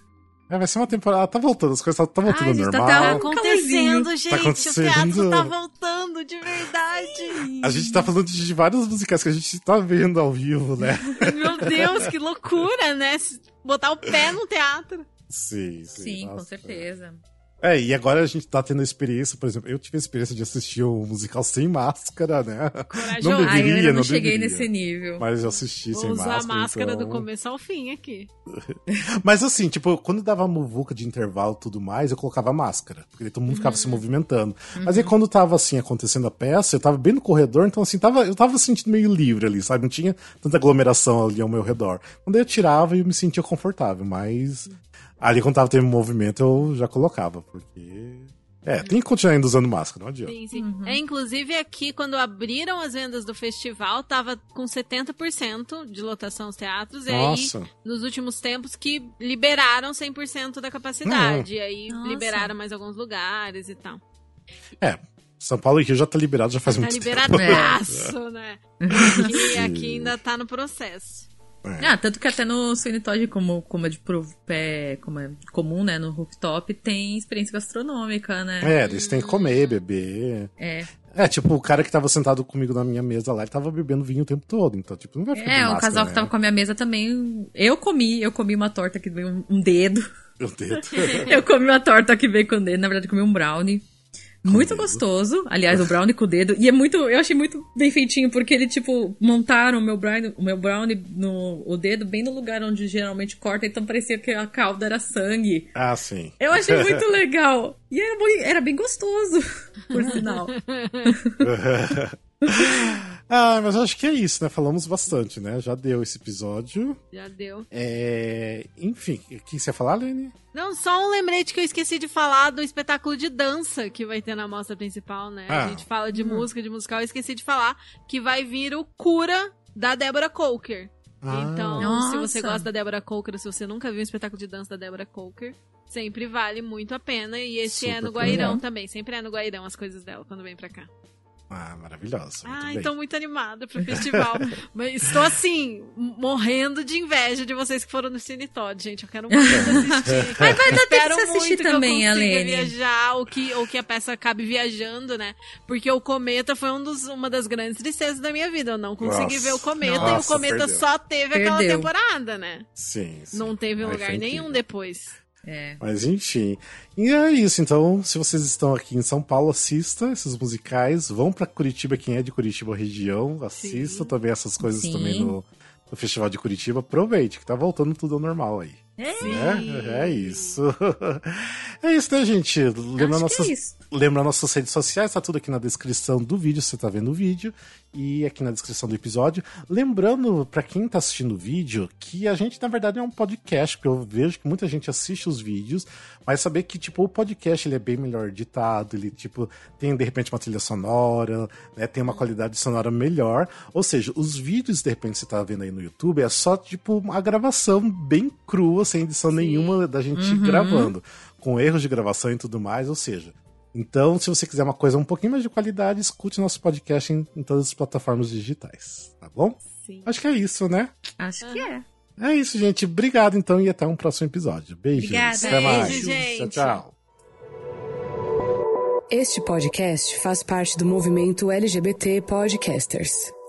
É, vai ser uma temporada. Tá voltando, as coisas tá, tá voltando Ai, gente, tá normal. Tá acontecendo, gente. acontecendo. O teatro tá voltando, de verdade. A gente tá falando de vários musicais que a gente tá vendo ao vivo, né? Meu Deus, que loucura, né? Botar o pé no teatro. Sim, sim. Sim, com certeza. É, e agora a gente tá tendo a experiência, por exemplo, eu tive a experiência de assistir um musical sem máscara, né? Corajoso. Não Ai, eu deveria, não, não cheguei deveria. nesse nível. Mas eu assisti Vou sem usar máscara. a máscara então... do começo ao fim aqui. Mas assim, tipo, quando dava muvuca de intervalo e tudo mais, eu colocava máscara. Porque todo mundo ficava se Uhum. movimentando. Mas aí quando tava assim, acontecendo a peça, eu tava bem no corredor, então assim, tava, eu tava sentindo meio livre ali, sabe? Não tinha tanta aglomeração ali ao meu redor. Quando eu tirava, eu me sentia confortável, mas ali quando tava tendo movimento, eu já colocava, porque. É, tem que continuar ainda usando máscara, não adianta. Sim, sim. Uhum. É, inclusive aqui, quando abriram as vendas do festival, tava com 70% de lotação os teatros. E aí, Nossa. nos últimos tempos, que liberaram 100% da capacidade. E aí, Nossa. liberaram mais alguns lugares e tal. É, São Paulo e Rio já tá liberado já faz Tá muito tempo. liberadaço, né? Aqui, aqui ainda tá no processo. É. Ah, tanto que até no Sweeney Todd, como, como, é de, pro- é, como é comum, né, no rooftop, tem experiência gastronômica, né? É, eles têm que comer, beber. É, É, tipo, o cara que tava sentado comigo na minha mesa lá, ele tava bebendo vinho o tempo todo. Então, tipo, não vai ficar é o máscara, casal que né? tava com a minha mesa também. Eu comi, eu comi uma torta que veio um, um dedo. Meu dedo. Eu comi uma torta que veio com o dedo, na verdade, eu comi um brownie. Muito gostoso. Aliás, o brownie com o dedo. E é muito. Eu achei muito bem feitinho, porque ele, tipo, montaram o meu brownie, o meu brownie no o dedo bem no lugar onde geralmente corta, então parecia que a calda era sangue. ah, sim. Eu achei muito legal. E era, bem- era bem gostoso, por sinal. ah, mas acho que é isso, né? Falamos bastante, né? Já deu esse episódio. Já deu. É... Enfim, o que você ia falar, Lene? Não, só um lembrete que eu esqueci de falar do espetáculo de dança que vai ter na mostra principal, né? Ah. A gente fala de música, de musical, eu esqueci de falar que vai vir o Cura da Débora Coker. Ah. Então, se você Nossa. gosta da Débora Coker, se você nunca viu um espetáculo de dança da Débora Coker, sempre vale muito a pena. E esse é Super no Guairão legal. também. Sempre é no Guairão as coisas dela quando vem pra cá. Ah, maravilhosa. Bem. tô muito animada pro festival. Mas estou assim, morrendo de inveja de vocês que foram no Cine Todd, gente. Eu quero muito assistir. Mas vai dar tempo de assistir muito também, consiga Alene. viajar, ou que, ou que a peça acabe viajando, né? Porque o Cometa foi um dos, uma das grandes tristezas da minha vida. Eu não consegui Nossa. ver o Cometa e o Nossa, Cometa perdeu. só teve aquela Perdeu. temporada, né? Sim, sim. Não teve em lugar nenhum depois. É. Mas enfim. E é isso, então, se vocês estão aqui em São Paulo, assista esses musicais. Vão pra Curitiba, quem é de Curitiba região, assista Sim. também essas coisas Sim. também no, no Festival de Curitiba. Aproveite, que tá voltando tudo ao normal aí. É, Sim. É, é isso. É isso, né, gente? Lembrando acho nossas é Lembrando nossas redes sociais, tá tudo aqui na descrição do vídeo, você tá vendo o vídeo, e aqui na descrição do episódio. Lembrando, para quem tá assistindo o vídeo, que a gente, na verdade, é um podcast, porque eu vejo que muita gente assiste os vídeos, mas saber que, tipo, o podcast ele é bem melhor editado, ele, tipo, tem, de repente, uma trilha sonora, né, tem uma qualidade sonora melhor. Ou seja, os vídeos, de repente, você tá vendo aí no YouTube, é só, tipo, a gravação bem crua, sem edição Sim. nenhuma da gente uhum. gravando, com erros de gravação e tudo mais, ou seja, então, se você quiser uma coisa um pouquinho mais de qualidade, escute nosso podcast em, em todas as plataformas digitais, tá bom? Sim. Acho que é isso, né? Acho que é. É isso, gente. Obrigado, então, e até um próximo episódio. Beijos. Obrigada. Até mais. Beijo, gente. Tchau, tchau. Este podcast faz parte do movimento LGBT Podcasters.